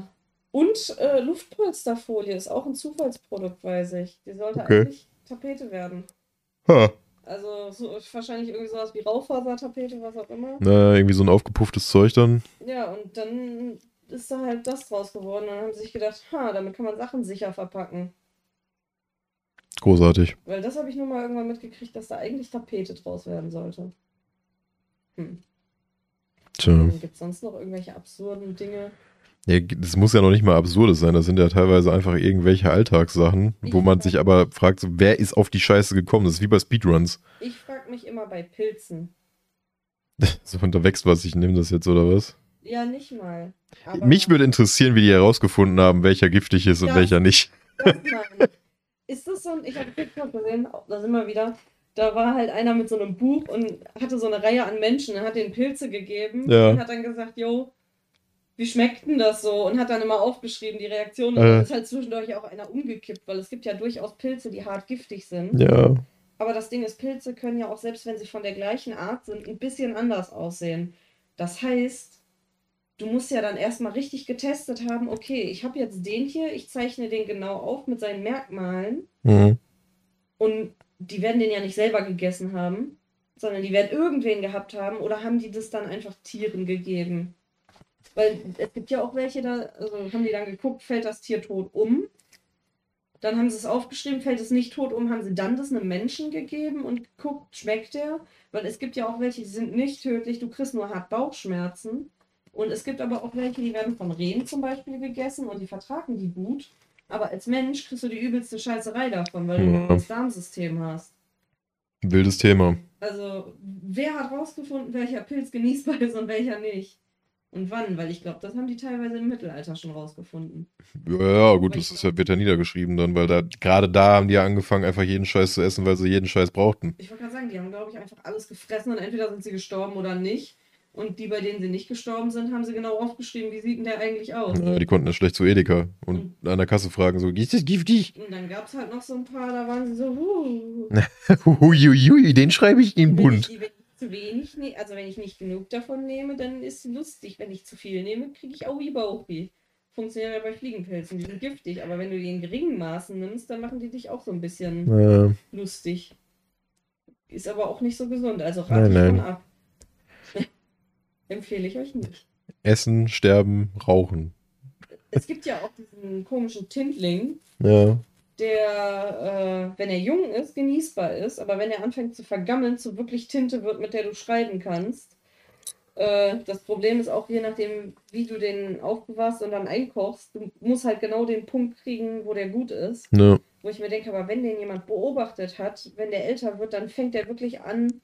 und äh, Luftpolsterfolie ist auch ein Zufallsprodukt, weiß ich. Die sollte Okay. eigentlich Tapete werden. Ha. Also so, wahrscheinlich irgendwie sowas wie Raufasertapete, was auch immer. Na, irgendwie so ein aufgepufftes Zeug dann. Ja, und dann ist da halt das draus geworden. Und dann haben sie sich gedacht, ha, damit kann man Sachen sicher verpacken. Großartig. Weil das habe ich nur mal irgendwann mitgekriegt, dass da eigentlich Tapete draus werden sollte. Hm. Tja. Gibt es sonst noch irgendwelche absurden Dinge? Ja, das muss ja noch nicht mal absurdes sein. Das sind ja teilweise einfach irgendwelche Alltagssachen, wo man sich aber fragt, so, wer ist auf die Scheiße gekommen? Das ist wie bei Speedruns. Ich frage mich immer bei Pilzen. So, und da wächst was, ich nehme das jetzt oder was? Ja, nicht mal. Mich würde interessieren, wie die herausgefunden haben, welcher giftig ist und Ja. welcher nicht. das meine ich. Ist das so ein, ich habe TikTok gesehen, da sind wir wieder, da war halt einer mit so einem Buch und hatte so eine Reihe an Menschen, er hat den Pilze gegeben Ja. und hat dann gesagt, yo, wie schmeckt denn das so? Und hat dann immer aufgeschrieben, die Reaktion. Und Äh. ist halt zwischendurch auch einer umgekippt, weil es gibt ja durchaus Pilze, die hart giftig sind. Ja. Aber das Ding ist, Pilze können ja auch, selbst wenn sie von der gleichen Art sind, ein bisschen anders aussehen. Das heißt, du musst ja dann erstmal richtig getestet haben, okay, ich habe jetzt den hier, ich zeichne den genau auf mit seinen Merkmalen Mhm. und die werden den ja nicht selber gegessen haben, sondern die werden irgendwen gehabt haben oder haben die das dann einfach Tieren gegeben? Weil es gibt ja auch welche, da also haben die dann geguckt, fällt das Tier tot um? Dann haben sie es aufgeschrieben, fällt es nicht tot um, haben sie dann das einem Menschen gegeben und geguckt, schmeckt der? Weil es gibt ja auch welche, die sind nicht tödlich, du kriegst nur hart Bauchschmerzen. Und es gibt aber auch welche, die werden von Rehen zum Beispiel gegessen und die vertragen die gut. Aber als Mensch kriegst du die übelste Scheißerei davon, weil du Ja. das Darmsystem hast. Wildes Thema. Also, wer hat rausgefunden, welcher Pilz genießbar ist und welcher nicht? Und wann? Weil ich glaube, das haben die teilweise im Mittelalter schon rausgefunden. Ja, ja, gut, das ist ja, wird ja niedergeschrieben dann, weil da gerade da haben die ja angefangen, einfach jeden Scheiß zu essen, weil sie jeden Scheiß brauchten. Ich wollte gerade sagen, die haben, glaube ich, einfach alles gefressen und entweder sind sie gestorben oder nicht. Und die, bei denen sie nicht gestorben sind, haben sie genau aufgeschrieben, wie sieht denn der eigentlich aus? Ja, die konnten ja schlecht zu Edeka und an der Kasse fragen, so, ist das giftig? Und dann gab es halt noch so ein paar, da waren sie so, huh. Huiuiui, den schreibe ich in Wenn bunt. ich, wenn ich zu wenig, ne also wenn ich nicht genug davon nehme, dann ist es lustig. Wenn ich zu viel nehme, kriege ich Aui Bauchweh. Funktioniert ja bei Fliegenpilzen, die sind giftig, aber wenn du die in geringen Maßen nimmst, dann machen die dich auch so ein bisschen Ja, lustig. Ist aber auch nicht so gesund, also Nein, rate ich nein. von ab. Empfehle ich euch nicht. Essen, sterben, rauchen. Es gibt ja auch diesen komischen Tintling, Ja, der, äh, wenn er jung ist, genießbar ist, aber wenn er anfängt zu vergammeln, zu wirklich Tinte wird, mit der du schreiben kannst. Äh, das Problem ist auch, je nachdem, wie du den aufbewahrst und dann einkochst, du musst halt genau den Punkt kriegen, wo der gut ist. ne, Wo ich mir denke, aber wenn den jemand beobachtet hat, wenn der älter wird, dann fängt der wirklich an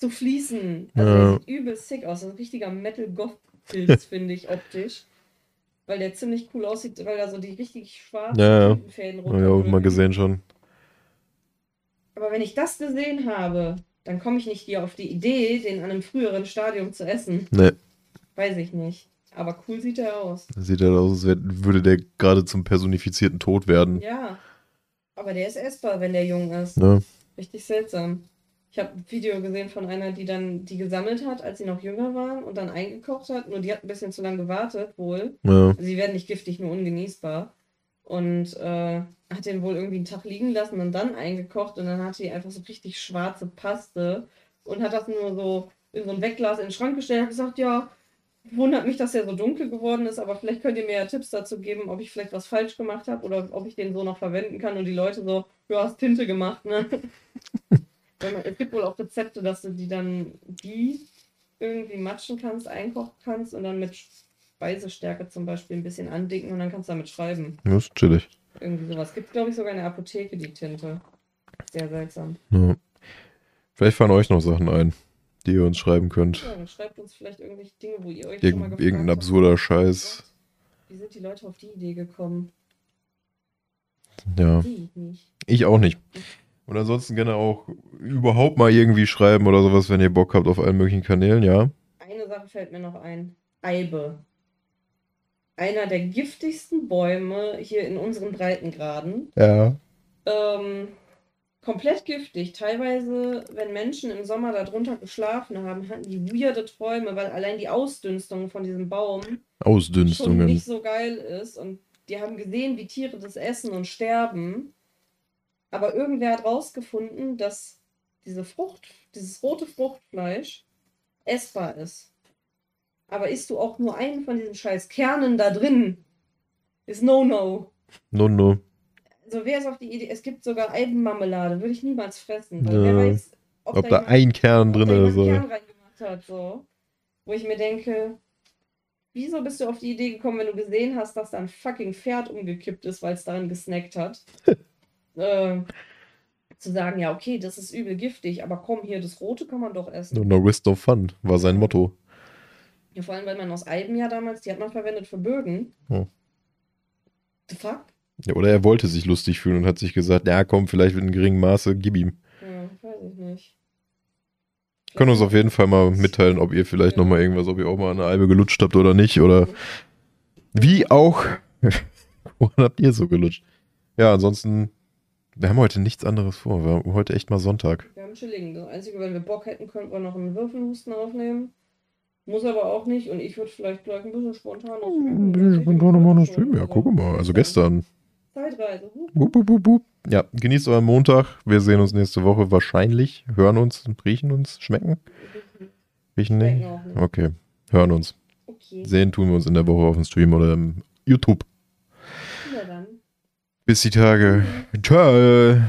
zu fließen. Also Ja. der sieht übel sick aus. Das ist ein richtiger Metal-Goth-Pilz, finde ich, optisch. Weil der ziemlich cool aussieht, weil da so die richtig schwarzen Ja, ja. Tintenfäden hab ich auch mal gesehen schon. Aber wenn ich das gesehen habe, dann komme ich nicht hier auf die Idee, den an einem früheren Stadium zu essen. Ne, Weiß ich nicht. Aber cool sieht er aus. sieht halt aus, als würde der gerade zum personifizierten Tod werden. Ja. Aber der ist essbar, wenn der jung ist. Ne? Richtig seltsam. Ich habe ein Video gesehen von einer, die dann die gesammelt hat, als sie noch jünger waren und dann eingekocht hat. Nur die hat ein bisschen zu lange gewartet, wohl. Ja. Sie werden nicht giftig, nur ungenießbar. Und äh, hat den wohl irgendwie einen Tag liegen lassen und dann eingekocht. Und dann hatte die einfach so richtig schwarze Paste und hat das nur so in so ein Wegglas in den Schrank gestellt und hat gesagt, ja, wundert mich, dass der so dunkel geworden ist, aber vielleicht könnt ihr mir ja Tipps dazu geben, ob ich vielleicht was falsch gemacht habe oder ob ich den so noch verwenden kann. Und die Leute so, ja, hast Tinte gemacht, ne? Es gibt wohl auch Rezepte, dass du die dann die irgendwie matschen kannst, einkochen kannst und dann mit Speisestärke zum Beispiel ein bisschen andicken und dann kannst du damit schreiben. Das ist chillig. Irgendwie sowas. Gibt, glaube ich, sogar in der Apotheke die Tinte. Sehr seltsam. Ja. Vielleicht fallen euch noch Sachen ein, die ihr uns schreiben könnt. Ja, dann schreibt uns vielleicht irgendwelche Dinge, wo ihr euch Irgend, schon mal gefragt irgendein habt. absurder Scheiß. Wie sind die Leute auf die Idee gekommen? Ja. Die nicht. Ich auch nicht. Und ansonsten gerne auch überhaupt mal irgendwie schreiben oder sowas, wenn ihr Bock habt auf allen möglichen Kanälen, ja. Eine Sache fällt mir noch ein. Eibe. Einer der giftigsten Bäume hier in unseren Breitengraden. Ja. Ähm, komplett giftig. Teilweise, wenn Menschen im Sommer darunter geschlafen haben, hatten die weirde Träume, weil allein die Ausdünstung von diesem Baum schon Ausdünstungen. nicht so geil ist. Und die haben gesehen, wie Tiere das essen und sterben. Aber irgendwer hat rausgefunden, dass diese Frucht, dieses rote Fruchtfleisch essbar ist. Aber isst du auch nur einen von diesen scheiß Kernen da drin, ist No-No. No, no. Also wer ist auf die Idee, es gibt sogar Eibenmarmelade, würde ich niemals fressen. Weil Ja. wer weiß, ob, Ob da jemand- ein Kern drin ist. Kern reingemacht hat, so. Wo ich mir denke, wieso bist du auf die Idee gekommen, wenn du gesehen hast, dass da ein fucking Pferd umgekippt ist, weil es daran gesnackt hat? äh, zu sagen, ja, okay, das ist übel giftig, aber komm, hier, das Rote kann man doch essen. No, risk, no fun, war sein Motto. Ja, vor allem, weil man aus Eiben ja damals, die hat man verwendet für Bögen. Hm. The fuck? Ja, oder er wollte sich lustig fühlen und hat sich gesagt, ja komm, vielleicht in geringem Maße, gib ihm. Ja, weiß ich nicht. Können uns auf jeden Fall mal mitteilen, ob ihr vielleicht Ja. nochmal irgendwas, ob ihr auch mal eine Albe gelutscht habt oder nicht. Oder wie auch. Woran habt ihr so gelutscht? Ja, ansonsten, wir haben heute nichts anderes vor. Wir haben heute echt mal Sonntag. Wir haben Schilling. Das Einzige, wenn wir Bock hätten, könnten wir noch einen Würfelhusten aufnehmen. Muss aber auch nicht. Und ich würde vielleicht gleich ein bisschen spontan noch Ein bisschen spontan mal noch streamen. Ja, gucken mal. Also gestern. Zeitreise. Huh. Wup, wup, wup, wup. Ja, genießt euren Montag. Wir sehen uns nächste Woche wahrscheinlich. Hören uns, riechen uns, schmecken. Riechen nicht. Okay, hören uns. Okay. Sehen tun wir uns in der Woche auf dem Stream oder im YouTube. Bis die Tage. Ciao.